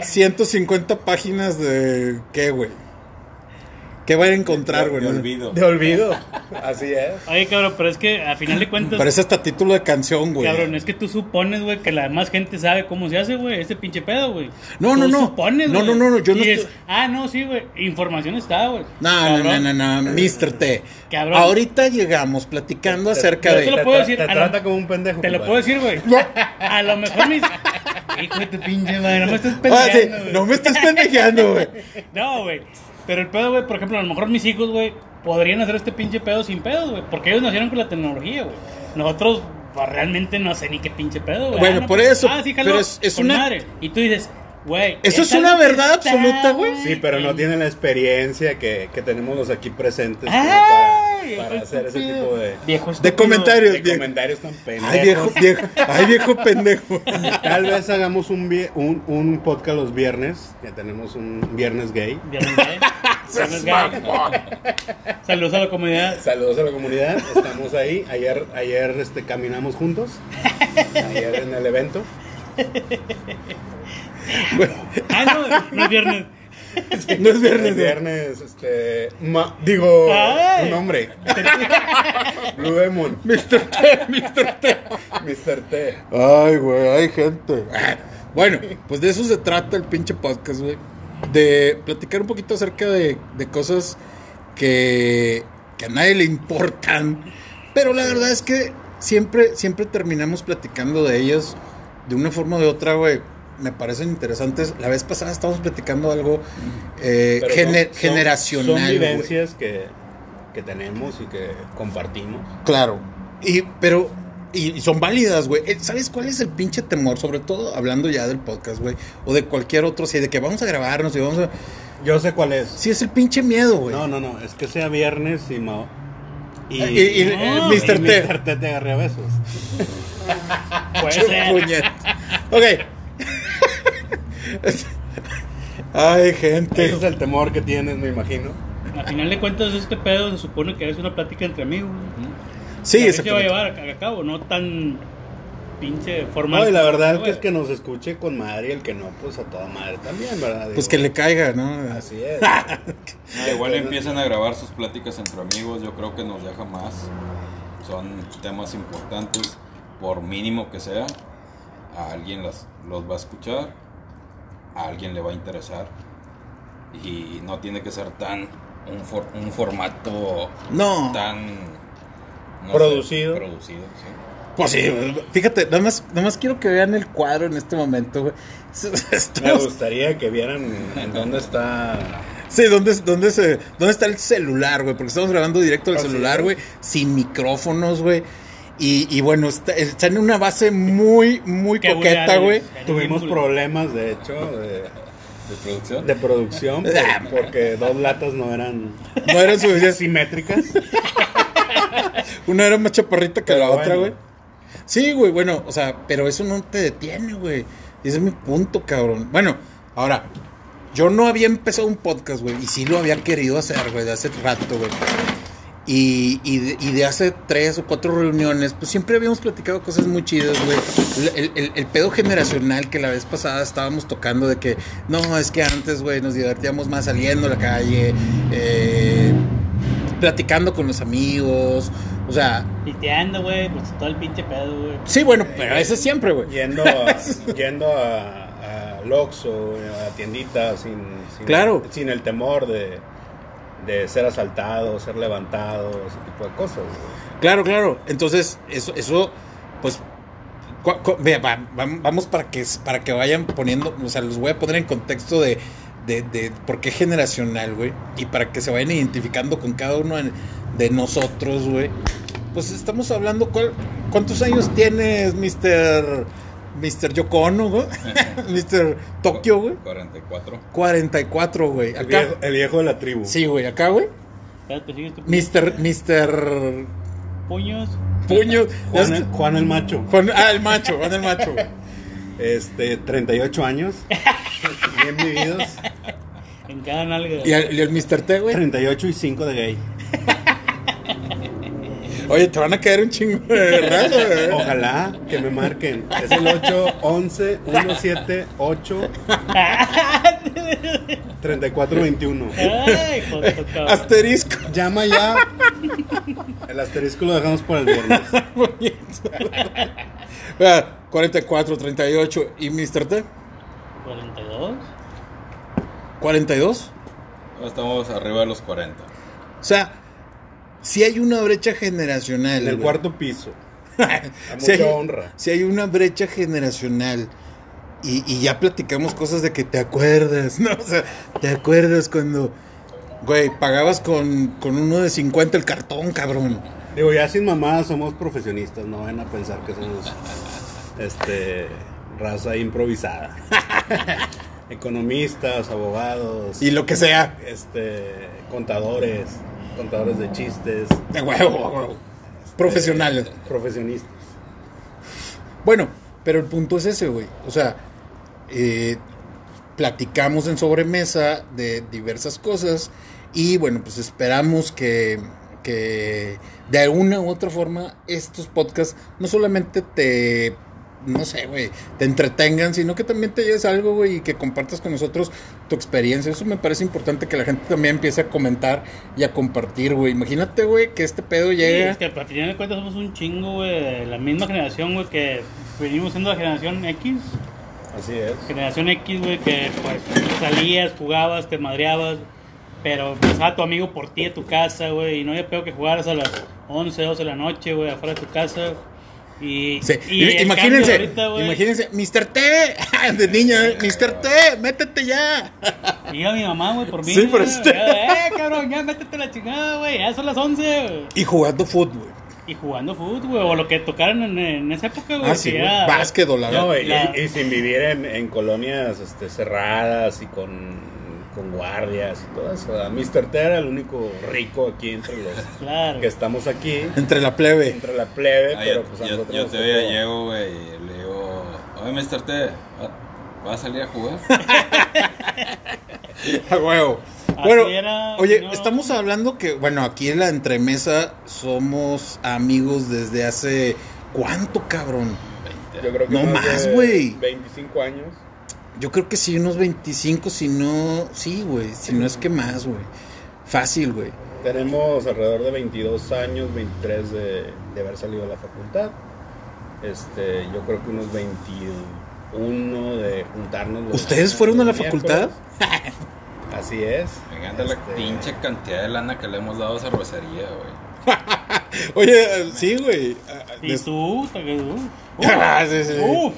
[SPEAKER 1] 150 páginas de qué, güey. ¿Qué van a encontrar, güey?
[SPEAKER 2] De olvido.
[SPEAKER 3] De olvido. Así es.
[SPEAKER 4] Oye, cabrón, pero es que a final de cuentas,
[SPEAKER 1] Parece hasta título de canción, güey.
[SPEAKER 4] cabrón, es que tú supones, güey, que la demás gente sabe cómo se hace, güey, este pinche pedo, güey.
[SPEAKER 1] No, no, no.
[SPEAKER 4] supones,
[SPEAKER 1] No,
[SPEAKER 4] güey.
[SPEAKER 1] no, no, no, yo no
[SPEAKER 4] Y es,
[SPEAKER 1] estoy-
[SPEAKER 4] Ah, no, sí, güey. Información está, güey.
[SPEAKER 1] No, no, no, no, no, Mr. T.
[SPEAKER 4] Cabrón.
[SPEAKER 1] Ahorita llegamos platicando acerca
[SPEAKER 4] yo
[SPEAKER 1] de...
[SPEAKER 4] te lo
[SPEAKER 3] Te,
[SPEAKER 4] puedo decir,
[SPEAKER 3] te
[SPEAKER 4] lo-
[SPEAKER 3] como un pendejo.
[SPEAKER 4] Te lo puedo decir, güey. A lo mejor mis. Hijo de tu pinche madre, no me estés
[SPEAKER 1] Ah, sí,
[SPEAKER 4] pendejeando, güey.
[SPEAKER 1] no me estés pendejeando, güey.
[SPEAKER 4] No, güey. Pero el pedo, güey, por ejemplo, a lo mejor mis hijos, güey, podrían hacer este pinche pedo sin pedos, güey. Porque ellos nacieron con la tecnología, güey. Nosotros, pues, realmente no sé ni qué pinche pedo, güey.
[SPEAKER 1] Bueno,
[SPEAKER 4] Ah, no,
[SPEAKER 1] por
[SPEAKER 4] pues,
[SPEAKER 1] eso,
[SPEAKER 4] Ah, sí, jaló,
[SPEAKER 1] pero es- una-
[SPEAKER 4] madre. Y tú dices, güey.
[SPEAKER 1] Eso es una verdad
[SPEAKER 4] está,
[SPEAKER 1] absoluta, güey.
[SPEAKER 3] Sí, pero no tienen la experiencia que, que tenemos los aquí presentes
[SPEAKER 4] Ay,
[SPEAKER 3] para, para hacer ese tipo de,
[SPEAKER 4] Viejo
[SPEAKER 1] De
[SPEAKER 4] estúpido.
[SPEAKER 1] comentarios,
[SPEAKER 3] de
[SPEAKER 1] viejo.
[SPEAKER 3] comentarios tan pendejos.
[SPEAKER 1] Ay, viejo, viejo. Ay, viejo pendejo.
[SPEAKER 3] Tal vez hagamos un, vie- un, un podcast los viernes, que tenemos un viernes gay.
[SPEAKER 4] Viernes gay. Viernes gay. Saludos a la comunidad.
[SPEAKER 3] Saludos a la comunidad, estamos ahí. Ayer, ayer este, caminamos juntos, ayer en el evento.
[SPEAKER 4] Ah, no, no es viernes.
[SPEAKER 1] No es viernes,
[SPEAKER 3] viernes, este, ma- digo,
[SPEAKER 4] Ay.
[SPEAKER 3] un nombre. Blue Demon,
[SPEAKER 1] Mr. T, Mr. T.
[SPEAKER 3] Mr. T.
[SPEAKER 1] Ay, güey, hay gente. Bueno, pues de eso se trata el pinche podcast, güey. De platicar un poquito acerca de, de cosas que, que a nadie le importan. Pero la verdad es que siempre, siempre terminamos platicando de ellas de una forma o de otra, güey. Me parecen interesantes. La vez pasada estábamos platicando algo eh, gener-
[SPEAKER 3] son-
[SPEAKER 1] generacional.
[SPEAKER 3] Son vivencias que, que tenemos y que compartimos.
[SPEAKER 1] Claro. Y, pero, y, y son válidas, güey. Eh, ¿Sabes cuál es el pinche temor? Sobre todo hablando ya del podcast, güey. O de cualquier otro, así de que vamos a grabarnos y vamos a.
[SPEAKER 3] Yo sé cuál es.
[SPEAKER 1] Sí, es el pinche miedo, güey.
[SPEAKER 3] No, no, no, es que sea viernes y Mao.
[SPEAKER 1] Y, y- y-
[SPEAKER 4] No,
[SPEAKER 1] Mr.
[SPEAKER 3] y
[SPEAKER 1] T.
[SPEAKER 3] Mr. T te agarré a besos.
[SPEAKER 4] Puede ser.
[SPEAKER 1] puñet. Ok. Ay, gente.
[SPEAKER 3] Ese es el temor que tienes, me imagino.
[SPEAKER 4] A final de cuentas, este pedo se supone que es una plática entre amigos.
[SPEAKER 1] Sí,
[SPEAKER 4] si se va a llevar a, a cabo, no tan pinche formal.
[SPEAKER 3] No, y la verdad que es que nos escuche con madre y el que no, pues a toda madre también, ¿verdad?
[SPEAKER 1] Pues que le caiga, ¿no?
[SPEAKER 3] Así es.
[SPEAKER 2] Ah, igual empiezan a grabar sus pláticas entre amigos, yo creo que nos deja más. Son temas importantes, por mínimo que sea. A alguien las, los va a escuchar, a alguien le va a interesar. Y no tiene que ser tan un, for- un formato
[SPEAKER 1] No.
[SPEAKER 2] tan no
[SPEAKER 3] Producido.
[SPEAKER 2] sé, producido, sí.
[SPEAKER 1] Pues sí, fíjate, nada más, nada más quiero que vean el cuadro en este momento, güey.
[SPEAKER 3] Me gustaría que vieran en dónde está.
[SPEAKER 1] Sí, ¿dónde, dónde, se, ¿dónde está el celular, güey? Porque estamos grabando directo del
[SPEAKER 3] Así
[SPEAKER 1] celular, güey, sin micrófonos, güey. Y, y bueno, está, está en una base muy, muy
[SPEAKER 4] qué
[SPEAKER 1] coqueta, güey.
[SPEAKER 3] Tuvimos problemas, de hecho, de,
[SPEAKER 2] ¿De producción?
[SPEAKER 3] de producción, por-
[SPEAKER 1] Ah,
[SPEAKER 3] porque dos latas no eran
[SPEAKER 1] No eran suficientes.
[SPEAKER 3] simétricas.
[SPEAKER 1] Una era más chaparrita que
[SPEAKER 3] Pero
[SPEAKER 1] la otra, güey. Sí, güey, bueno, o sea, pero eso no te detiene, güey. Ese es mi punto, cabrón. Bueno, ahora, yo no había empezado un podcast, güey, y sí lo había querido hacer, güey, de hace rato, güey. Y, y, de, y de hace tres o cuatro reuniones, pues siempre habíamos platicado cosas muy chidas, güey. El, el- el pedo generacional que la vez pasada estábamos tocando de que, no, es que antes, güey, nos divertíamos más saliendo a la calle, eh, platicando con los amigos, o sea,
[SPEAKER 4] Piteando, güey, pues todo el pinche pedo, güey.
[SPEAKER 1] sí, bueno, pero ese siempre, güey.
[SPEAKER 3] Yendo a, yendo a, a Loxo, a tienditas, sin, sin,
[SPEAKER 1] Claro.
[SPEAKER 3] sin el temor de, de ser asaltado, ser levantado, ese tipo de cosas.
[SPEAKER 1] Claro, claro. Entonces, eso, eso pues, vea, va- va- vamos para que, para que vayan poniendo, o sea, los voy a poner en contexto de, de, de por qué generacional, güey, y para que se vayan identificando con cada uno de, de nosotros, güey. Pues estamos hablando, ¿cuál- ¿cuántos años tienes, Mr. Mr. Yoko Ono, güey? Mr. Tokio, güey.
[SPEAKER 2] 44.
[SPEAKER 1] 44, güey.
[SPEAKER 3] El
[SPEAKER 1] Acá.
[SPEAKER 3] viejo, el viejo de la tribu.
[SPEAKER 1] Sí, güey, acá, güey.
[SPEAKER 4] Espérate, sigues tu
[SPEAKER 1] Mr. Mr.
[SPEAKER 4] puños.
[SPEAKER 1] Puño.
[SPEAKER 3] Juan, el, Juan el macho.
[SPEAKER 1] Juan- ah, el macho, Juan el macho. güey.
[SPEAKER 3] Este, 38 años. Bien vividos.
[SPEAKER 4] En cada nalga.
[SPEAKER 1] Y el, y el Mr. T, güey.
[SPEAKER 3] 38 y 5 de gay.
[SPEAKER 1] Oye, te van a caer un chingo de raza, güey.
[SPEAKER 3] Ojalá que me marquen. Es el 8 11 178 34 21.
[SPEAKER 4] Ay.
[SPEAKER 1] Asterisco.
[SPEAKER 3] Llama ya. El asterisco lo dejamos para el viernes.
[SPEAKER 1] Ah, 44, 38. ¿Y Mr. T?
[SPEAKER 4] 42.
[SPEAKER 1] 42.
[SPEAKER 2] Estamos arriba de los 40.
[SPEAKER 1] O sea, si hay una brecha generacional.
[SPEAKER 3] En el
[SPEAKER 1] güey.
[SPEAKER 3] cuarto piso. A
[SPEAKER 1] Si hay,
[SPEAKER 3] mucha honra.
[SPEAKER 1] si hay una brecha generacional. Y, y ya platicamos cosas de que te acuerdas, ¿no? O sea, te acuerdas cuando, güey, pagabas con, con uno de 50 el cartón, cabrón.
[SPEAKER 3] Digo, ya sin mamadas somos profesionistas, no van a pensar que somos este raza improvisada. Economistas, abogados,
[SPEAKER 1] Y lo que sea.
[SPEAKER 3] este contadores, contadores de chistes,
[SPEAKER 1] De huevo. Profesionales.
[SPEAKER 3] profesionistas.
[SPEAKER 1] Bueno, pero el punto es ese, güey. O sea, eh, platicamos en sobremesa de diversas cosas y bueno, pues esperamos que, que de alguna u otra forma estos podcasts no solamente te, no sé, güey, te entretengan, sino que también te lleves algo, güey, y que compartas con nosotros tu experiencia. Eso me parece importante que la gente también empiece a comentar y a compartir, güey. Imagínate, güey, que este pedo
[SPEAKER 4] Sí,
[SPEAKER 1] llegue...
[SPEAKER 4] es que al final de cuentas somos un chingo, güey. de La misma generación, güey, que venimos siendo la generación X.
[SPEAKER 3] Así es.
[SPEAKER 4] Generación X, güey, que pues salías, jugabas, te madreabas. Pero pasaba tu amigo por ti a tu casa, güey. Y no había peor que jugaras a las 11, 12 de la noche, güey, afuera de tu casa. Y,
[SPEAKER 1] Sí,
[SPEAKER 4] y el
[SPEAKER 1] imagínense,
[SPEAKER 4] ahorita,
[SPEAKER 1] imagínense, Mr. T, de niño, ¿eh? Mr. T, métete ya.
[SPEAKER 4] Iba mi mamá, güey, por mí.
[SPEAKER 1] Sí, por este-
[SPEAKER 4] ya, Eh, cabrón, ya métete la chingada, güey. Ya son las 11, güey.
[SPEAKER 1] Y jugando fútbol.
[SPEAKER 4] Y jugando fútbol, güey. O lo que tocaran en, en esa época, güey.
[SPEAKER 1] Ah, sí, Básquetbol, la
[SPEAKER 3] No,
[SPEAKER 1] verdad.
[SPEAKER 3] y, y sin vivir en, en colonias este, cerradas y con con guardias y todo eso. ¿verdad? Mr. T era el único rico aquí entre los
[SPEAKER 4] Claro.
[SPEAKER 3] que estamos aquí,
[SPEAKER 1] Entre la plebe.
[SPEAKER 3] entre la plebe,
[SPEAKER 2] Ah,
[SPEAKER 3] pero
[SPEAKER 2] yo,
[SPEAKER 3] pues a
[SPEAKER 2] yo,
[SPEAKER 3] nosotros
[SPEAKER 2] yo todavía
[SPEAKER 3] tocó-
[SPEAKER 2] llego, güey, y le digo, oye, Mr. T, ¿va- ¿vas a salir a jugar?
[SPEAKER 1] A huevo. Bueno,
[SPEAKER 4] era,
[SPEAKER 1] oye,
[SPEAKER 4] no.
[SPEAKER 1] estamos hablando que, bueno, aquí en la entremesa somos amigos desde hace. ¿Cuánto, cabrón?
[SPEAKER 3] Yo creo que
[SPEAKER 1] No
[SPEAKER 3] más
[SPEAKER 1] güey.
[SPEAKER 3] 25 años.
[SPEAKER 1] Yo creo que sí, unos 25, si no. Sí, güey, si no es que más, güey. Fácil, güey.
[SPEAKER 3] Tenemos alrededor de 22 años, 23 de, de haber salido de la facultad. Este, yo creo que unos 21 de juntarnos. los-
[SPEAKER 1] ¿Ustedes fueron a la facultad?
[SPEAKER 3] Así es.
[SPEAKER 2] Me encanta la
[SPEAKER 3] Este,
[SPEAKER 2] pinche cantidad de lana que le hemos dado a cervecería, güey.
[SPEAKER 1] Oye, sí, güey.
[SPEAKER 4] Y tú, uh,
[SPEAKER 1] Ah, sí, sí.
[SPEAKER 4] uf,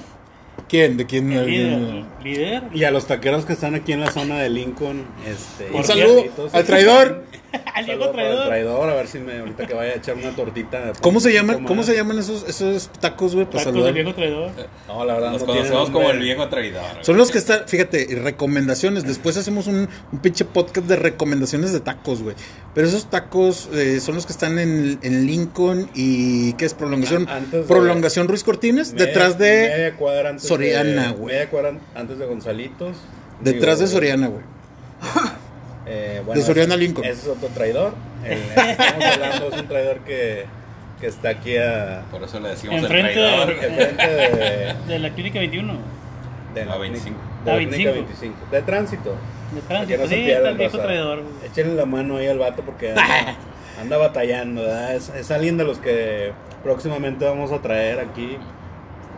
[SPEAKER 1] ¿Quién? ¿De quién?
[SPEAKER 4] el líder, líder.
[SPEAKER 3] Y a los taqueros que están aquí en la zona de Lincoln, este,
[SPEAKER 1] Un saludo al traidor.
[SPEAKER 4] Al Diego traidor.
[SPEAKER 3] traidor, a ver si me ahorita que vaya a echar una tortita.
[SPEAKER 1] ¿Cómo se llaman? ¿Cómo se llaman esos, esos tacos, güey?
[SPEAKER 4] Tacos del viejo traidor.
[SPEAKER 3] No, la verdad
[SPEAKER 2] Nos
[SPEAKER 3] no
[SPEAKER 2] conocemos como el viejo traidor.
[SPEAKER 1] Son los que están, fíjate, y recomendaciones. Después hacemos un, un pinche podcast de recomendaciones de tacos, güey. Pero esos tacos eh, son los que están en, en Lincoln y ¿qué es? Prolongación.
[SPEAKER 3] De-
[SPEAKER 1] Prolongación Ruiz Cortines,
[SPEAKER 3] Media-
[SPEAKER 1] detrás de.
[SPEAKER 3] media cuadra antes
[SPEAKER 1] Soriana,
[SPEAKER 3] de-
[SPEAKER 1] güey.
[SPEAKER 3] Media cuadra antes de Gonzalitos.
[SPEAKER 1] Detrás
[SPEAKER 3] Digo,
[SPEAKER 1] de Soriana, güey.
[SPEAKER 3] eh, bueno,
[SPEAKER 1] de Soriana
[SPEAKER 3] ese-
[SPEAKER 1] Lincoln.
[SPEAKER 3] Ese es otro traidor. El, el que estamos hablando es un traidor que, que está aquí a,
[SPEAKER 2] Por eso le decimos
[SPEAKER 4] Enfrente
[SPEAKER 2] el traidor.
[SPEAKER 4] de-
[SPEAKER 3] enfrente de,
[SPEAKER 4] De la clínica 21.
[SPEAKER 3] de
[SPEAKER 2] La 25.
[SPEAKER 3] De la
[SPEAKER 4] La
[SPEAKER 3] clínica
[SPEAKER 4] 25.
[SPEAKER 3] 25. De tránsito.
[SPEAKER 4] De tránsito.
[SPEAKER 3] no
[SPEAKER 4] Sí, está el viejo traidor.
[SPEAKER 3] Échenle la mano ahí al vato porque anda, anda batallando, ¿verdad? Es, es alguien de los que próximamente vamos a traer aquí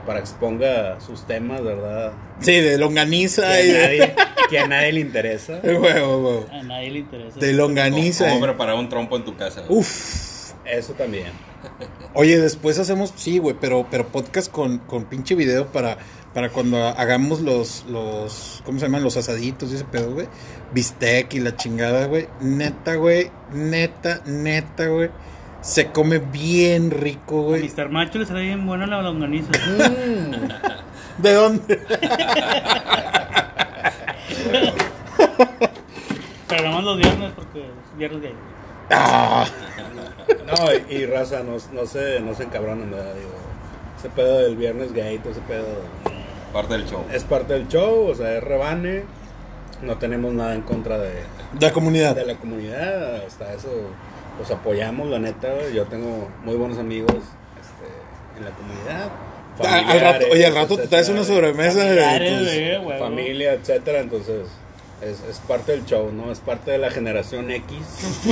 [SPEAKER 3] para que exponga sus temas, ¿verdad?
[SPEAKER 1] Sí, de longaniza y
[SPEAKER 3] Que a
[SPEAKER 1] de.
[SPEAKER 3] nadie, que a nadie le interesa.
[SPEAKER 4] A nadie le interesa.
[SPEAKER 1] De longaniza.
[SPEAKER 2] ¿Cómo preparar un trompo en tu casa?
[SPEAKER 1] Uf.
[SPEAKER 3] Eso también.
[SPEAKER 1] Oye, después hacemos, sí, güey, pero, pero podcast con, con pinche video para, para cuando hagamos los, los, ¿cómo se llaman? Los asaditos y ese pedo, güey. Bistec y la chingada, güey. Neta, güey. Neta, neta, güey. Se come bien rico, güey.
[SPEAKER 4] Mr. Macho le sale bien buena la longaniza.
[SPEAKER 1] ¿De dónde?
[SPEAKER 4] Pero nomás los viernes porque es viernes gay.
[SPEAKER 1] Ah,
[SPEAKER 3] No, y, y raza, no, no, se, no se encabronen, ¿verdad? Digo, ese pedo del viernes gay, todo ese pedo
[SPEAKER 2] Parte del show.
[SPEAKER 3] es parte del show, o sea, es rebane. No tenemos nada en contra de,
[SPEAKER 1] de la comunidad.
[SPEAKER 3] de la comunidad, hasta eso los apoyamos, la neta. Yo tengo muy buenos amigos este, en la comunidad.
[SPEAKER 1] Ah, al rato, oye, al rato te traes una
[SPEAKER 3] etcétera,
[SPEAKER 1] sobremesa de tus-
[SPEAKER 3] familia, etcétera, entonces es, es parte del show, ¿no? Es parte de la generación X.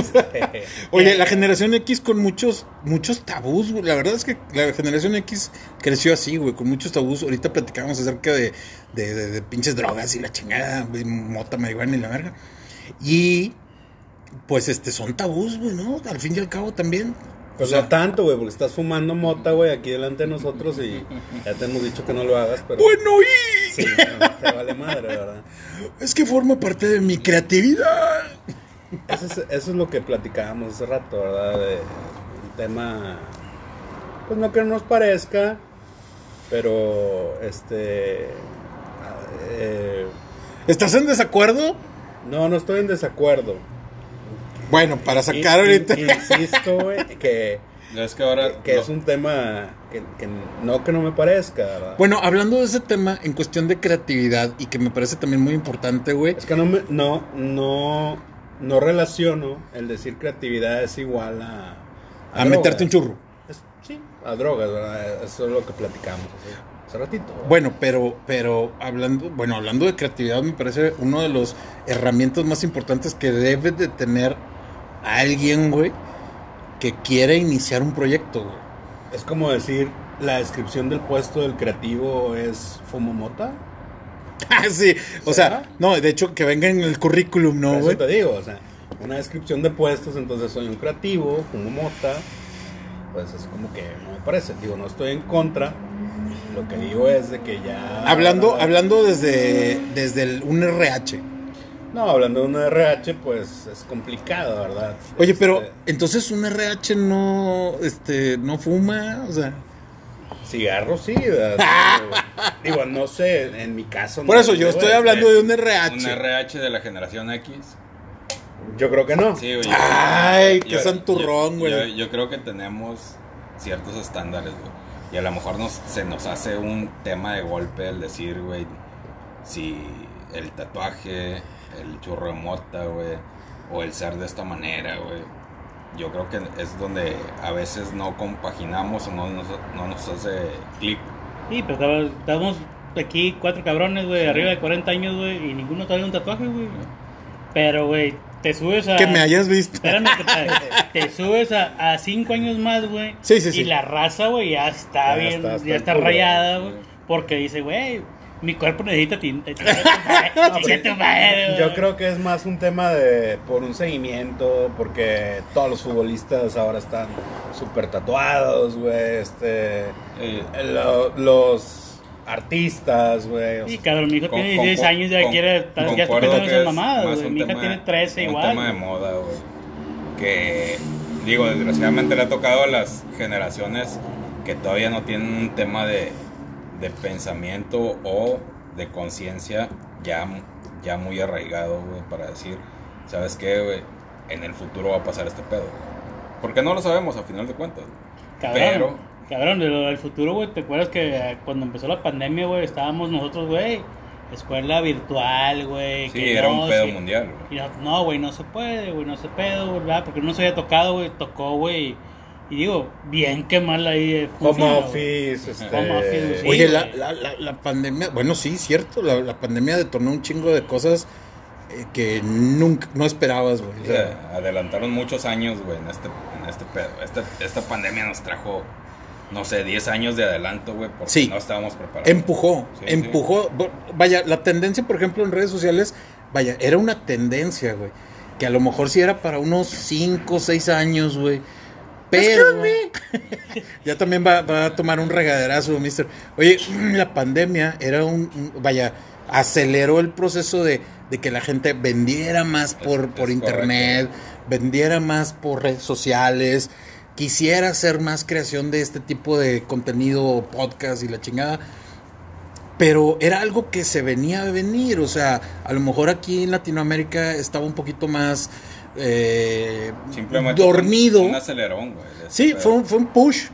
[SPEAKER 1] Oye, la generación X con muchos, muchos tabús, güey. La verdad es que la generación X creció así, güey, con muchos tabús. Ahorita platicábamos acerca de, de, de- de pinches drogas y la chingada, güey, mota, marihuana y la verga. Y, pues, este, son tabús, güey, ¿no? Al fin y al cabo también.
[SPEAKER 3] Pues no tanto, güey, porque estás fumando mota, güey, aquí delante de nosotros y ya te hemos dicho que no lo hagas, pero...
[SPEAKER 1] Bueno, y
[SPEAKER 3] Sí, no, te vale madre, ¿verdad?
[SPEAKER 1] es que forma parte de mi creatividad.
[SPEAKER 3] Eso es, eso es lo que platicábamos hace rato, ¿verdad? De un tema, pues no que no nos parezca, pero este... eh,
[SPEAKER 1] ¿Estás en desacuerdo?
[SPEAKER 3] no, no estoy en desacuerdo.
[SPEAKER 1] Bueno, para sacar ahorita.
[SPEAKER 3] in- Insisto, güey, que,
[SPEAKER 2] Es que ahora.
[SPEAKER 3] que
[SPEAKER 2] no-
[SPEAKER 3] es un tema que, que no que no me parezca, ¿verdad?
[SPEAKER 1] Bueno, hablando de ese tema en cuestión de creatividad y que me parece también muy importante, güey.
[SPEAKER 3] Es que no, me, no, no, no relaciono el decir creatividad es igual a...
[SPEAKER 1] A meterte un churro.
[SPEAKER 3] Es- sí, a drogas, ¿verdad? Eso es lo que platicamos hace, hace ratito.
[SPEAKER 1] Bueno, pero, pero hablando, bueno, hablando de creatividad, me parece uno de los herramientas más importantes que debe de tener alguien, güey, que quiere iniciar un proyecto, güey.
[SPEAKER 3] Es como decir, la descripción del puesto del creativo es fumomota.
[SPEAKER 1] Ah, sí, o sea, no, de hecho que venga en el currículum, ¿no, güey?
[SPEAKER 3] eso te digo, o sea, una descripción de puestos, entonces soy un creativo, fumo mota, pues es como que no me parece. Digo, no estoy en contra. Lo que digo es de que ya.
[SPEAKER 1] Hablando, hablando desde, desde el, un RH.
[SPEAKER 3] No, hablando de un RH, pues es complicado, ¿verdad?
[SPEAKER 1] Oye,
[SPEAKER 3] Este,
[SPEAKER 1] pero entonces un RH no, este, no fuma, o sea,
[SPEAKER 3] cigarros sí. ¿verdad? Digo, no sé, en mi caso.
[SPEAKER 1] Por
[SPEAKER 3] no,
[SPEAKER 1] eso yo estoy hablando de un RH.
[SPEAKER 2] Un RH de la generación X.
[SPEAKER 3] Yo creo que no.
[SPEAKER 2] Sí, güey.
[SPEAKER 1] Ay, qué
[SPEAKER 2] Yo-
[SPEAKER 1] santurrón,
[SPEAKER 2] yo-
[SPEAKER 1] güey.
[SPEAKER 2] Yo, yo creo que tenemos ciertos estándares, güey. Y a lo mejor nos, se nos hace un tema de golpe el decir, güey, si el tatuaje, el churro de mota, güey, o el ser de esta manera, güey. Yo creo que es donde a veces no compaginamos o no nos, no nos hace clic.
[SPEAKER 4] Sí, pero estamos aquí cuatro cabrones, güey, arriba de 40 años, güey, y ninguno trae un tatuaje, güey. Pero, güey, te subes a...
[SPEAKER 1] Que me hayas visto.
[SPEAKER 4] Espérame, que te, te subes a, a cinco años más, güey.
[SPEAKER 1] Sí, sí,
[SPEAKER 4] Y
[SPEAKER 1] sí.
[SPEAKER 4] la raza, güey, ya está
[SPEAKER 3] Ya
[SPEAKER 4] bien,
[SPEAKER 3] está hasta
[SPEAKER 4] ya está rayada,
[SPEAKER 2] güey.
[SPEAKER 4] Porque dice, güey, mi cuerpo necesita tinta. Chinga tu madre, chinga tu madre, güey.
[SPEAKER 3] Yo creo que es más un tema de por un seguimiento, porque todos los futbolistas ahora están súper tatuados, güey. Este,
[SPEAKER 2] Eh,
[SPEAKER 3] lo- los artistas, güey. o sea,
[SPEAKER 4] cabrón, mi hijo
[SPEAKER 2] Con-
[SPEAKER 4] tiene
[SPEAKER 2] con-
[SPEAKER 4] 16 años, ya
[SPEAKER 2] con-
[SPEAKER 4] quiere, está- ya está pensando
[SPEAKER 2] que
[SPEAKER 4] en
[SPEAKER 2] es
[SPEAKER 4] mamadas, güey.
[SPEAKER 2] un
[SPEAKER 4] Mi hija
[SPEAKER 2] tema-
[SPEAKER 4] tiene 13
[SPEAKER 2] un
[SPEAKER 4] igual.
[SPEAKER 2] tema de moda, güey. Que, digo, desgraciadamente le ha tocado a las generaciones que todavía no tienen un tema de, de pensamiento o de conciencia ya, ya muy arraigado, güey, para decir, ¿sabes qué, güey? En el futuro va a pasar este pedo. Porque no lo sabemos, a final de cuentas.
[SPEAKER 4] Cabrón,
[SPEAKER 2] Pero-
[SPEAKER 4] cabrón, de lo del futuro, güey, ¿te acuerdas que cuando empezó la pandemia, güey, estábamos nosotros, güey, escuela virtual, güey?
[SPEAKER 2] Sí,
[SPEAKER 4] que
[SPEAKER 2] era
[SPEAKER 4] no,
[SPEAKER 2] un pedo
[SPEAKER 4] sí.
[SPEAKER 2] mundial, güey.
[SPEAKER 4] No, güey, no se puede, güey, no se güey, ¿verdad? Porque no se había tocado, güey, tocó, güey. Y digo, bien que mal ahí eh,
[SPEAKER 3] Home office, este,
[SPEAKER 4] Home office, sí.
[SPEAKER 1] Oye, la, la, la, la pandemia, bueno, sí, cierto, la, la pandemia detonó un chingo de cosas eh, que nunca, no esperabas, güey.
[SPEAKER 2] O
[SPEAKER 1] sea,
[SPEAKER 2] adelantaron muchos años, güey, en este, en este pedo. Esta, esta pandemia nos trajo, no sé, 10 años de adelanto, güey, porque
[SPEAKER 1] Sí.
[SPEAKER 2] no estábamos preparados.
[SPEAKER 1] empujó,
[SPEAKER 2] Sí,
[SPEAKER 1] empujó. Bo- Vaya, la tendencia, por ejemplo, en redes sociales, vaya, era una tendencia, güey. Que a lo mejor sí era para unos 5 o 6 años, güey. Pero ya también va, va a tomar un regaderazo, mister. Oye, la pandemia era un, vaya, aceleró el proceso de, de que la gente vendiera más por,
[SPEAKER 2] Es-
[SPEAKER 1] por
[SPEAKER 2] es
[SPEAKER 1] internet, vendiera más por redes sociales, quisiera hacer más creación de este tipo de contenido, podcast y la chingada. Pero era algo que se venía a venir, o sea, a lo mejor aquí en Latinoamérica estaba un poquito más eh,
[SPEAKER 2] Simplemente
[SPEAKER 1] dormido.
[SPEAKER 2] Un, un acelerón, güey.
[SPEAKER 1] Sí, fue un, fue un push,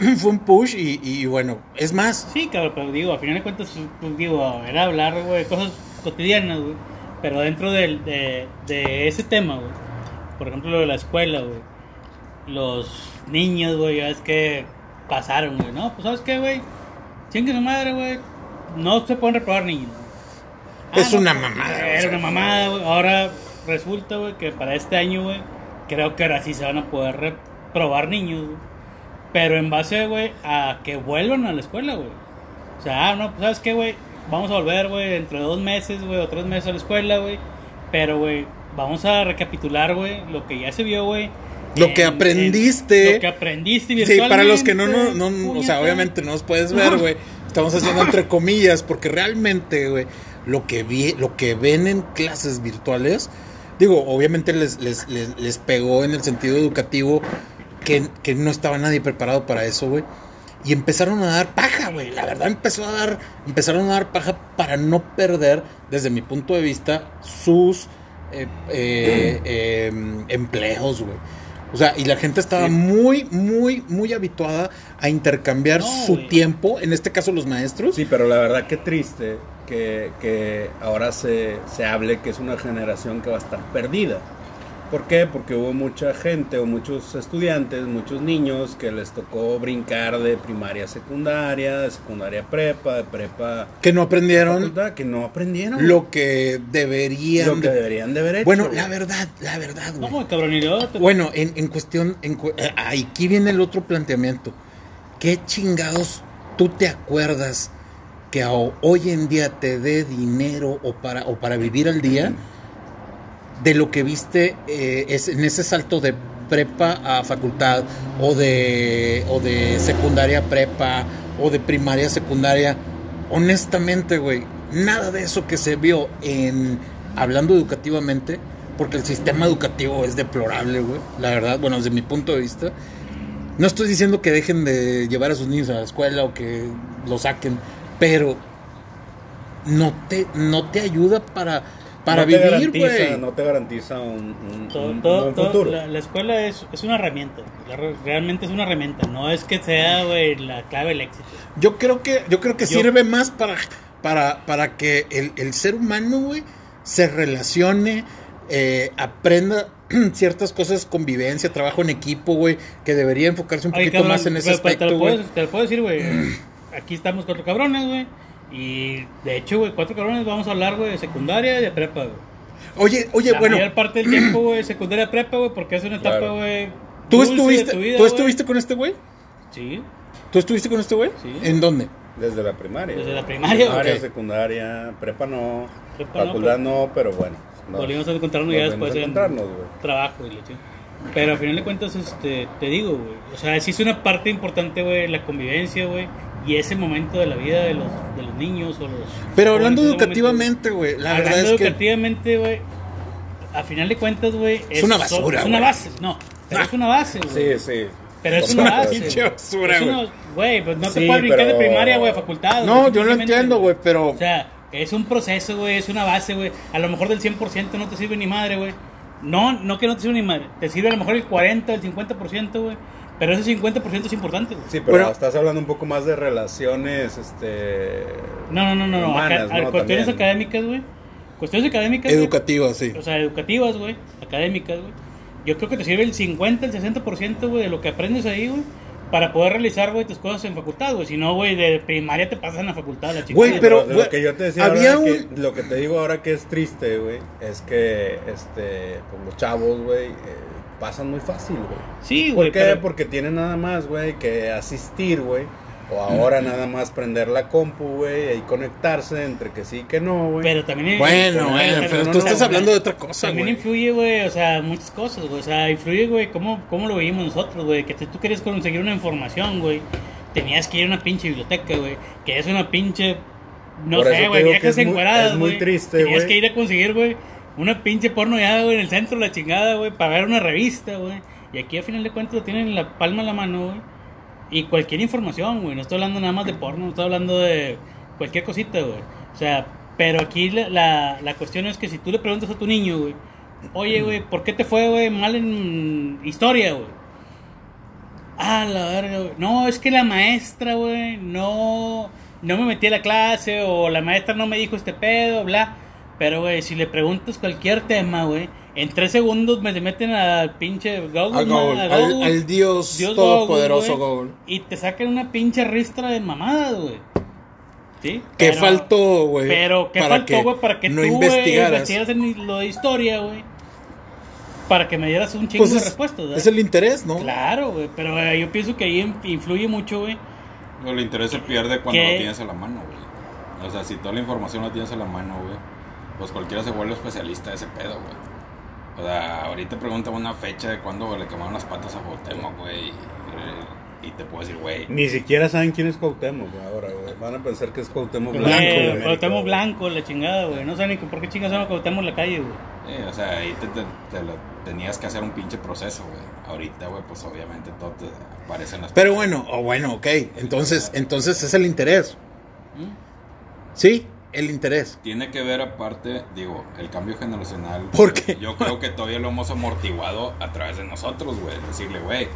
[SPEAKER 2] ¿no?
[SPEAKER 1] fue un push y, y bueno, es más,
[SPEAKER 4] Sí, cabrón, pero digo, a final de cuentas, pues, digo, era hablar, güey, de cosas cotidianas, güey. Pero dentro del, de, de ese tema, güey. Por ejemplo, lo de la escuela, güey. Los niños, güey, ya es que pasaron, güey, ¿no? Pues, ¿sabes qué, güey? Chingue su madre, güey. No se pueden reprobar niños. güey.
[SPEAKER 1] Es una mamada, o
[SPEAKER 4] Era
[SPEAKER 1] sea.
[SPEAKER 4] una mamada, güey. Ahora resulta, güey, que para este año, güey, creo que ahora sí se van a poder reprobar niños. Pero en base, güey, a que vuelvan a la escuela, güey. O sea, ah, no, pues, ¿sabes qué, güey? Vamos a volver, güey, dentro de dos meses, güey, o tres meses a la escuela, güey. Pero, güey, vamos a recapitular, güey, lo que ya se vio, güey.
[SPEAKER 1] Lo que
[SPEAKER 4] en-
[SPEAKER 1] aprendiste.
[SPEAKER 4] en- Lo que aprendiste
[SPEAKER 1] sí, para los que no, no, no, o sea, obviamente no nos puedes ver, güey, estamos haciendo entre comillas, porque realmente, güey, lo que vi, lo que ven en clases virtuales, digo, obviamente les, les, les, les pegó en el sentido educativo que, que no estaba nadie preparado para eso, güey. Y empezaron a dar paja, güey. La verdad empezó a dar, empezaron a dar paja para no perder, desde mi punto de vista, sus eh, eh, eh, empleos, güey. O sea, y la gente estaba
[SPEAKER 3] Sí.
[SPEAKER 1] muy, muy, muy habituada a intercambiar
[SPEAKER 4] No,
[SPEAKER 1] su
[SPEAKER 4] güey.
[SPEAKER 1] tiempo, en este caso los maestros.
[SPEAKER 3] Sí, pero la verdad que triste que, que ahora se, se hable que es una generación que va a estar perdida. ¿Por qué? Porque hubo mucha gente o muchos estudiantes, muchos niños que les tocó brincar de primaria a secundaria, de secundaria a prepa, de prepa
[SPEAKER 1] que no
[SPEAKER 3] a
[SPEAKER 1] aprendieron
[SPEAKER 3] facultad, que no aprendieron
[SPEAKER 1] lo que deberían.
[SPEAKER 3] lo que
[SPEAKER 1] de-
[SPEAKER 3] deberían de haber hecho.
[SPEAKER 1] Bueno, la verdad, la verdad,
[SPEAKER 4] No,
[SPEAKER 1] güey.
[SPEAKER 4] güey, cabrón,
[SPEAKER 1] Bueno, en, en cuestión, en, cu- eh, aquí viene el otro planteamiento. ¿Qué chingados tú te acuerdas que hoy en día te dé dinero o para, o para vivir al día de lo que viste eh, es en ese salto de prepa a facultad o de, o de secundaria a prepa o de primaria a secundaria? Honestamente, güey, nada de eso que se vio en hablando educativamente, porque el sistema educativo es deplorable, güey, la verdad, bueno, desde mi punto de vista, No estoy diciendo que dejen de llevar a sus niños a la escuela o que lo saquen, pero no te, no te ayuda para, para
[SPEAKER 3] No te
[SPEAKER 1] vivir, güey.
[SPEAKER 3] No te garantiza un, un-
[SPEAKER 4] Todo-
[SPEAKER 3] un-
[SPEAKER 4] todo-
[SPEAKER 3] un
[SPEAKER 4] todo-
[SPEAKER 3] futuro.
[SPEAKER 4] la, la escuela es, es una herramienta. La realmente es una herramienta. No es que sea, güey, la clave del éxito.
[SPEAKER 1] Yo creo que, yo creo que
[SPEAKER 4] Yo-
[SPEAKER 1] sirve más para, para, para que el, el ser humano, güey, se relacione, eh, aprenda ciertas cosas, convivencia, trabajo en equipo, güey, que debería enfocarse un
[SPEAKER 4] Oye,
[SPEAKER 1] poquito
[SPEAKER 4] cabrón,
[SPEAKER 1] más en ese aspecto, güey.
[SPEAKER 4] Te lo puedo decir, güey. Aquí estamos cuatro cabrones, güey. Y de hecho, güey, cuatro cabrones vamos a hablar, güey, de secundaria y de prepa, güey.
[SPEAKER 1] Oye, oye,
[SPEAKER 4] la
[SPEAKER 1] bueno,
[SPEAKER 4] mayor parte del tiempo, güey, secundaria prepa, güey, porque es una etapa,
[SPEAKER 3] Claro.
[SPEAKER 4] güey.
[SPEAKER 1] ¿tú estuviste,
[SPEAKER 4] tu vida,
[SPEAKER 1] ¿tú
[SPEAKER 4] güey.
[SPEAKER 1] estuviste con este güey?
[SPEAKER 4] Sí,
[SPEAKER 1] ¿Tú estuviste con este güey?
[SPEAKER 4] Sí.
[SPEAKER 1] ¿En dónde?
[SPEAKER 3] Desde la primaria.
[SPEAKER 4] Desde la
[SPEAKER 3] güey.
[SPEAKER 4] primaria,
[SPEAKER 3] Primaria,
[SPEAKER 1] ok.
[SPEAKER 3] secundaria, prepa no,
[SPEAKER 4] Prepa no,
[SPEAKER 3] facultad
[SPEAKER 4] pero-
[SPEAKER 3] no, pero bueno. no.
[SPEAKER 4] volvimos a encontrarnos ya después de
[SPEAKER 3] güey.
[SPEAKER 4] trabajo y la. Pero al final de cuentas, este, te digo, güey. O sea, sí es una parte importante, güey, la convivencia, güey. Y ese momento de la vida de los, de los niños o los.
[SPEAKER 1] Pero hablando educativamente, güey, la
[SPEAKER 4] Hablando
[SPEAKER 1] verdad es que...
[SPEAKER 4] educativamente, güey, a final de cuentas, güey,
[SPEAKER 1] Es una basura,
[SPEAKER 4] Es una
[SPEAKER 1] güey.
[SPEAKER 4] base, no, pero
[SPEAKER 1] Ah.
[SPEAKER 4] es una base, güey.
[SPEAKER 3] Sí, sí.
[SPEAKER 4] Pero es
[SPEAKER 1] Es
[SPEAKER 4] una
[SPEAKER 1] una
[SPEAKER 4] base.
[SPEAKER 1] basura,
[SPEAKER 4] Es
[SPEAKER 1] güey.
[SPEAKER 4] una- Güey, pues no te puedes brincar
[SPEAKER 3] pero-
[SPEAKER 4] de primaria, güey, a facultad.
[SPEAKER 1] No, yo
[SPEAKER 4] simplemente,
[SPEAKER 1] entiendo, güey, pero...
[SPEAKER 4] O sea, es un proceso, güey, es una base, güey. A lo mejor del 100% no te sirve ni madre, güey. No, no que no te sirve ni madre. Te sirve a lo mejor el 40, el 50%, güey. Pero ese 50% es importante, güey.
[SPEAKER 3] Sí, pero
[SPEAKER 1] Bueno.
[SPEAKER 3] estás hablando un poco más de relaciones, este...
[SPEAKER 4] No, no, no, no. no.
[SPEAKER 3] Humanas,
[SPEAKER 4] Acá- a-
[SPEAKER 3] ¿no?
[SPEAKER 4] cuestiones
[SPEAKER 3] También.
[SPEAKER 4] académicas, güey. Cuestiones académicas. güey.
[SPEAKER 1] Educativa, sí.
[SPEAKER 4] O sea, educativas, güey. Académicas, güey. Yo creo que te sirve el 50, el 60%, güey, de lo que aprendes ahí, güey. Para poder realizar, güey, tus cosas en facultad, güey. Si no, güey, de primaria te pasan a facultad, la chica.
[SPEAKER 1] Güey, pero-
[SPEAKER 3] de
[SPEAKER 1] güey,
[SPEAKER 3] lo que yo te decía
[SPEAKER 1] había
[SPEAKER 3] ahora,
[SPEAKER 1] un-
[SPEAKER 3] que- lo que te digo ahora que es triste, güey, es que este pues los chavos, güey, eh, pasan muy fácil, güey.
[SPEAKER 4] Sí,
[SPEAKER 3] ¿Por
[SPEAKER 4] güey.
[SPEAKER 3] qué?
[SPEAKER 4] pero-
[SPEAKER 3] Porque tienen nada más, güey, que asistir, güey. O ahora nada más prender la compu, güey, y conectarse entre que sí y que no, güey.
[SPEAKER 4] Pero también.
[SPEAKER 1] Bueno,
[SPEAKER 4] pero-
[SPEAKER 1] bueno,
[SPEAKER 4] pero-
[SPEAKER 1] pero
[SPEAKER 3] no,
[SPEAKER 1] tú
[SPEAKER 3] no,
[SPEAKER 1] estás
[SPEAKER 3] no,
[SPEAKER 1] hablando de otra cosa,
[SPEAKER 4] También
[SPEAKER 1] güey.
[SPEAKER 4] influye, güey, o sea, muchas cosas, güey. O sea, influye, güey, cómo, cómo lo vivimos nosotros, güey. Que si tú querías conseguir una información, güey, tenías que ir a una pinche biblioteca, güey. Que es una pinche. No
[SPEAKER 3] Por
[SPEAKER 4] sé, güey,
[SPEAKER 3] digo que
[SPEAKER 4] viejas
[SPEAKER 3] es muy-
[SPEAKER 4] encueradas,
[SPEAKER 3] es muy
[SPEAKER 4] güey.
[SPEAKER 3] triste,
[SPEAKER 4] Tenías
[SPEAKER 3] güey.
[SPEAKER 4] que ir a conseguir, güey, una pinche porno ya, güey, en el centro de la chingada, güey, para ver una revista, güey. Y aquí, a final de cuentas, lo tienen en la palma de la mano, güey. Y cualquier información, güey. No estoy hablando nada más de porno, no estoy hablando de cualquier cosita, güey. O sea, pero aquí la, la, la cuestión es que si tú le preguntas a tu niño, güey, oye, güey, ¿por qué te fue, güey, mal en historia, güey? Ah, la verga, güey. No, es que la maestra, güey, no, no me metí a la clase o la maestra no me dijo este pedo, bla. Pero, güey, si le preguntas cualquier tema, güey, en tres segundos me te meten al pinche Google,
[SPEAKER 1] Al,
[SPEAKER 4] ma-
[SPEAKER 1] Google,
[SPEAKER 4] a
[SPEAKER 1] al-
[SPEAKER 4] Google.
[SPEAKER 1] al Dios,
[SPEAKER 4] Dios
[SPEAKER 1] todopoderoso
[SPEAKER 4] Google, Y te sacan una pinche ristra de mamadas, güey. ¿Sí?
[SPEAKER 1] ¿Qué
[SPEAKER 4] Pero-
[SPEAKER 1] faltó, güey?
[SPEAKER 4] Pero, ¿qué
[SPEAKER 1] para
[SPEAKER 4] faltó, güey? Para que
[SPEAKER 1] no
[SPEAKER 4] tú,
[SPEAKER 1] investigaras?
[SPEAKER 4] investigaras en lo de historia, güey. Para que me dieras un chingo
[SPEAKER 1] Pues
[SPEAKER 4] de
[SPEAKER 1] es,
[SPEAKER 4] respuestas, ¿verdad?
[SPEAKER 1] es el interés, ¿no?
[SPEAKER 4] Claro, güey. Pero eh, yo pienso que ahí in- influye mucho, güey.
[SPEAKER 2] El interés se pierde cuando
[SPEAKER 4] ¿Qué?
[SPEAKER 2] lo tienes a la mano, güey. O sea, si toda la información la tienes a la mano, güey, pues cualquiera se vuelve especialista de ese pedo, güey. O sea, ahorita pregunta una fecha de cuándo le quemaron las patas a Cuauhtémoc, güey. Y, te puedo decir, güey.
[SPEAKER 3] Ni siquiera saben quién es Cuauhtémoc güey, ahora, güey. Van a pensar que es Cuauhtémoc Blanco. América,
[SPEAKER 4] Cuauhtémoc
[SPEAKER 3] güey.
[SPEAKER 4] Blanco, la chingada, güey. No saben ni por qué chingas llama Cuauhtémoc en la calle, güey.
[SPEAKER 2] eh, o sea, ahí te, te- te lo- tenías que hacer un pinche proceso, güey. Ahorita, güey, pues obviamente todo te aparece en las
[SPEAKER 1] Pero bueno, o bueno, ok. Entonces, entonces es el interés.
[SPEAKER 4] ¿Mm?
[SPEAKER 1] Sí, el interés.
[SPEAKER 2] Tiene que ver aparte, digo, el cambio generacional.
[SPEAKER 1] ¿Por qué?
[SPEAKER 2] Yo creo que todavía lo hemos amortiguado a través de nosotros, güey. Decirle, güey,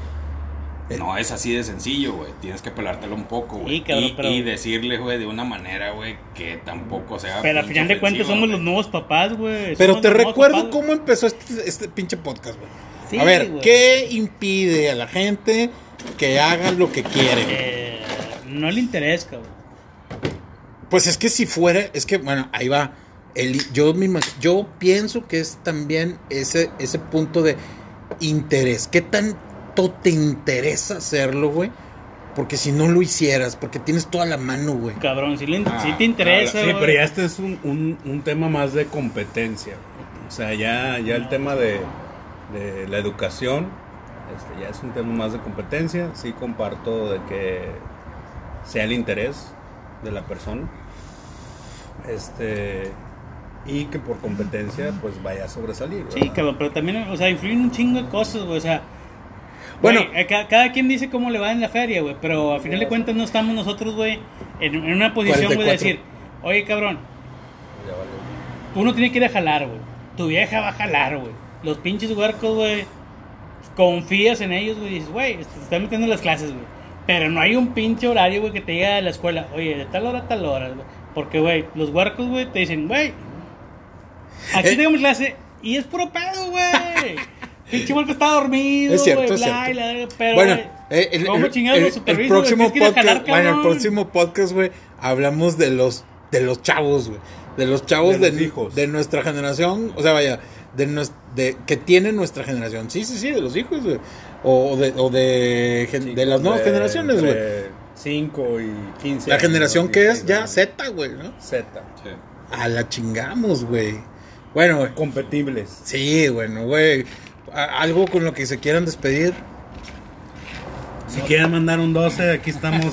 [SPEAKER 1] Eh.
[SPEAKER 2] no es así de sencillo, güey. Tienes que pelártelo un poco, güey.
[SPEAKER 4] Sí,
[SPEAKER 2] y,
[SPEAKER 4] pero-
[SPEAKER 2] y decirle, güey, de una manera, güey, que tampoco sea.
[SPEAKER 4] Pero al final de cuentas somos
[SPEAKER 2] güey.
[SPEAKER 4] los nuevos papás, güey.
[SPEAKER 1] Pero
[SPEAKER 4] Somos
[SPEAKER 1] te recuerdo
[SPEAKER 4] papás,
[SPEAKER 1] cómo empezó este, este pinche podcast, güey.
[SPEAKER 4] Sí,
[SPEAKER 1] a ver,
[SPEAKER 4] güey.
[SPEAKER 1] ¿qué impide a la gente que haga lo que quiere?
[SPEAKER 4] Eh, no le interesa, cabrón.
[SPEAKER 1] Pues es que si fuera, es que bueno, ahí va. El, yo, me yo pienso que es también ese, ese punto de interés. ¿Qué tanto te interesa hacerlo, güey? Porque si no lo hicieras, porque tienes toda la mano, güey.
[SPEAKER 4] Cabrón, si, le,
[SPEAKER 2] Ah,
[SPEAKER 4] si te interesa,
[SPEAKER 3] Sí,
[SPEAKER 4] güey.
[SPEAKER 3] pero ya este es un, un, un tema más de competencia. güey. O sea, ya, ya el tema de, de la educación este, ya es un tema más de competencia. Sí comparto de que sea el interés de la persona. Este y que por competencia pues vaya a sobresalir.
[SPEAKER 4] Sí,
[SPEAKER 3] ¿verdad?
[SPEAKER 4] cabrón, pero también, o sea, influyen un chingo de cosas, güey. O sea,
[SPEAKER 1] Bueno,
[SPEAKER 4] Güey, eh, ca- cada quien dice cómo le va en la feria, güey. Pero a final de cuentas no estamos nosotros, güey, en, en una posición, güey, de
[SPEAKER 1] 44.
[SPEAKER 4] decir, oye, cabrón, uno tiene que ir a jalar, güey. Tu vieja va a jalar, güey. Los pinches huercos, güey, confías en ellos, güey. y Dices, güey, te están metiendo en las clases, güey. Pero no hay un pinche horario, güey, que te diga a la escuela, oye, de tal hora a tal hora, güey. Porque, güey, los huercos, güey, te dicen, güey, aquí
[SPEAKER 1] Eh.
[SPEAKER 4] tengo mi clase y es puro pedo, güey. pinche huerco está dormido,
[SPEAKER 1] Es cierto,
[SPEAKER 4] güey,
[SPEAKER 1] es
[SPEAKER 4] bla,
[SPEAKER 1] cierto.
[SPEAKER 4] y la pero,
[SPEAKER 1] bueno,
[SPEAKER 4] güey,
[SPEAKER 1] eh, el, próximo
[SPEAKER 4] que
[SPEAKER 1] podcast,
[SPEAKER 4] jalar,
[SPEAKER 1] bueno, el próximo podcast, güey, hablamos de los de los chavos, güey, de los chavos
[SPEAKER 3] De
[SPEAKER 1] de,
[SPEAKER 3] los hijos.
[SPEAKER 1] de nuestra generación, o sea, vaya, de nues- de que tiene nuestra generación. Sí, sí, sí, de los hijos, güey. O de o de, las nuevas
[SPEAKER 3] De
[SPEAKER 1] generaciones, güey.
[SPEAKER 3] entre 5 y 15.
[SPEAKER 1] La generación que es
[SPEAKER 3] 16
[SPEAKER 1] ya. Z, güey, ¿no?
[SPEAKER 3] Z.
[SPEAKER 2] Sí.
[SPEAKER 1] A la chingamos, güey. Bueno, güey.
[SPEAKER 3] Competibles.
[SPEAKER 1] Sí, bueno, güey. A- Algo con lo que se quieran despedir.
[SPEAKER 3] Si quieren mandar un 12, aquí estamos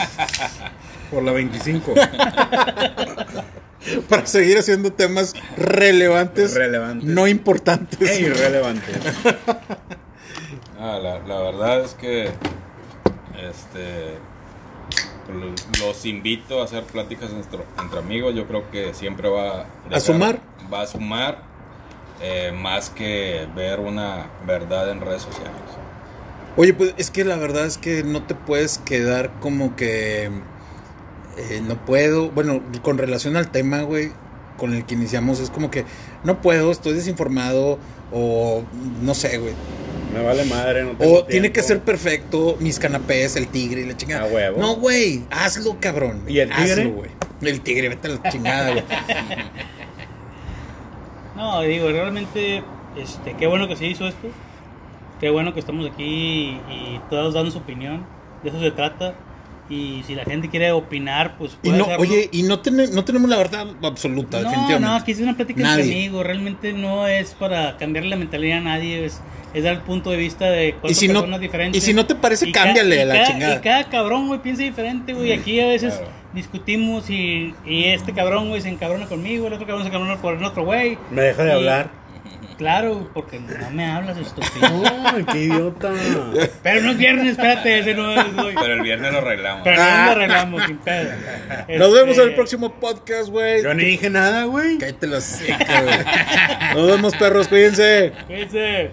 [SPEAKER 3] por la 25.
[SPEAKER 1] Para seguir haciendo temas relevantes,
[SPEAKER 3] Relevantes.
[SPEAKER 1] no importantes.
[SPEAKER 3] e irrelevantes.
[SPEAKER 2] Ah, la, la verdad es que este lo- los invito a hacer pláticas entre, entre amigos. Yo creo que siempre va
[SPEAKER 1] ¿A sumar?
[SPEAKER 2] Va a sumar eh, más que ver una verdad en redes sociales.
[SPEAKER 1] Oye, pues es que la verdad es que no te puedes quedar como que eh, no puedo. Bueno, con relación al tema, güey, con el que iniciamos, es como que no puedo, estoy desinformado o no sé, güey.
[SPEAKER 3] Me vale madre, no tengo
[SPEAKER 1] O tiene que ser perfecto, mis canapés, el tigre y la chingada.
[SPEAKER 3] A huevo.
[SPEAKER 1] No, güey, hazlo, cabrón.
[SPEAKER 3] ¿Y el tigre?
[SPEAKER 1] Hazlo, güey. El tigre, vete a la chingada, güey.
[SPEAKER 4] No, digo, realmente, este, qué bueno que se hizo esto. Qué bueno que estamos aquí y, y todos dando su opinión. De eso se trata. Y si la gente quiere opinar, pues
[SPEAKER 1] Y
[SPEAKER 4] puede
[SPEAKER 1] no,
[SPEAKER 4] hacerlo.
[SPEAKER 1] oye, y no, tene- no tenemos la verdad absoluta,
[SPEAKER 4] no,
[SPEAKER 1] definitivamente.
[SPEAKER 4] no, aquí es una plática
[SPEAKER 1] Nadie.
[SPEAKER 4] entre amigos. Realmente no es para cambiarle la mentalidad a nadie. Es, es dar el punto de vista de cuatro
[SPEAKER 1] Y si no-
[SPEAKER 4] personas diferentes.
[SPEAKER 1] y si no te parece,
[SPEAKER 4] Y ca-
[SPEAKER 1] cámbiale
[SPEAKER 4] y
[SPEAKER 1] a la
[SPEAKER 4] cada-
[SPEAKER 1] chingada.
[SPEAKER 4] Y cada cabrón, güey, piensa diferente, güey. Aquí a veces
[SPEAKER 2] Claro.
[SPEAKER 4] discutimos y, y este cabrón, güey, se encabrona conmigo. El otro cabrón se encabrona por el otro, güey.
[SPEAKER 3] Me deja de
[SPEAKER 4] Y-
[SPEAKER 3] hablar.
[SPEAKER 4] Claro, porque no me hablas, estúpido.
[SPEAKER 3] Ay, qué idiota.
[SPEAKER 4] Pero no es viernes, espérate, ese no es, güey.
[SPEAKER 2] Pero el viernes lo arreglamos.
[SPEAKER 4] Pero no lo arreglamos, sin pedo.
[SPEAKER 1] Nos vemos en el
[SPEAKER 4] Este,
[SPEAKER 1] próximo podcast, güey.
[SPEAKER 3] Yo ni dije nada, güey.
[SPEAKER 1] Cállate los hocico, güey. Nos vemos, perros, cuídense.
[SPEAKER 4] Cuídense.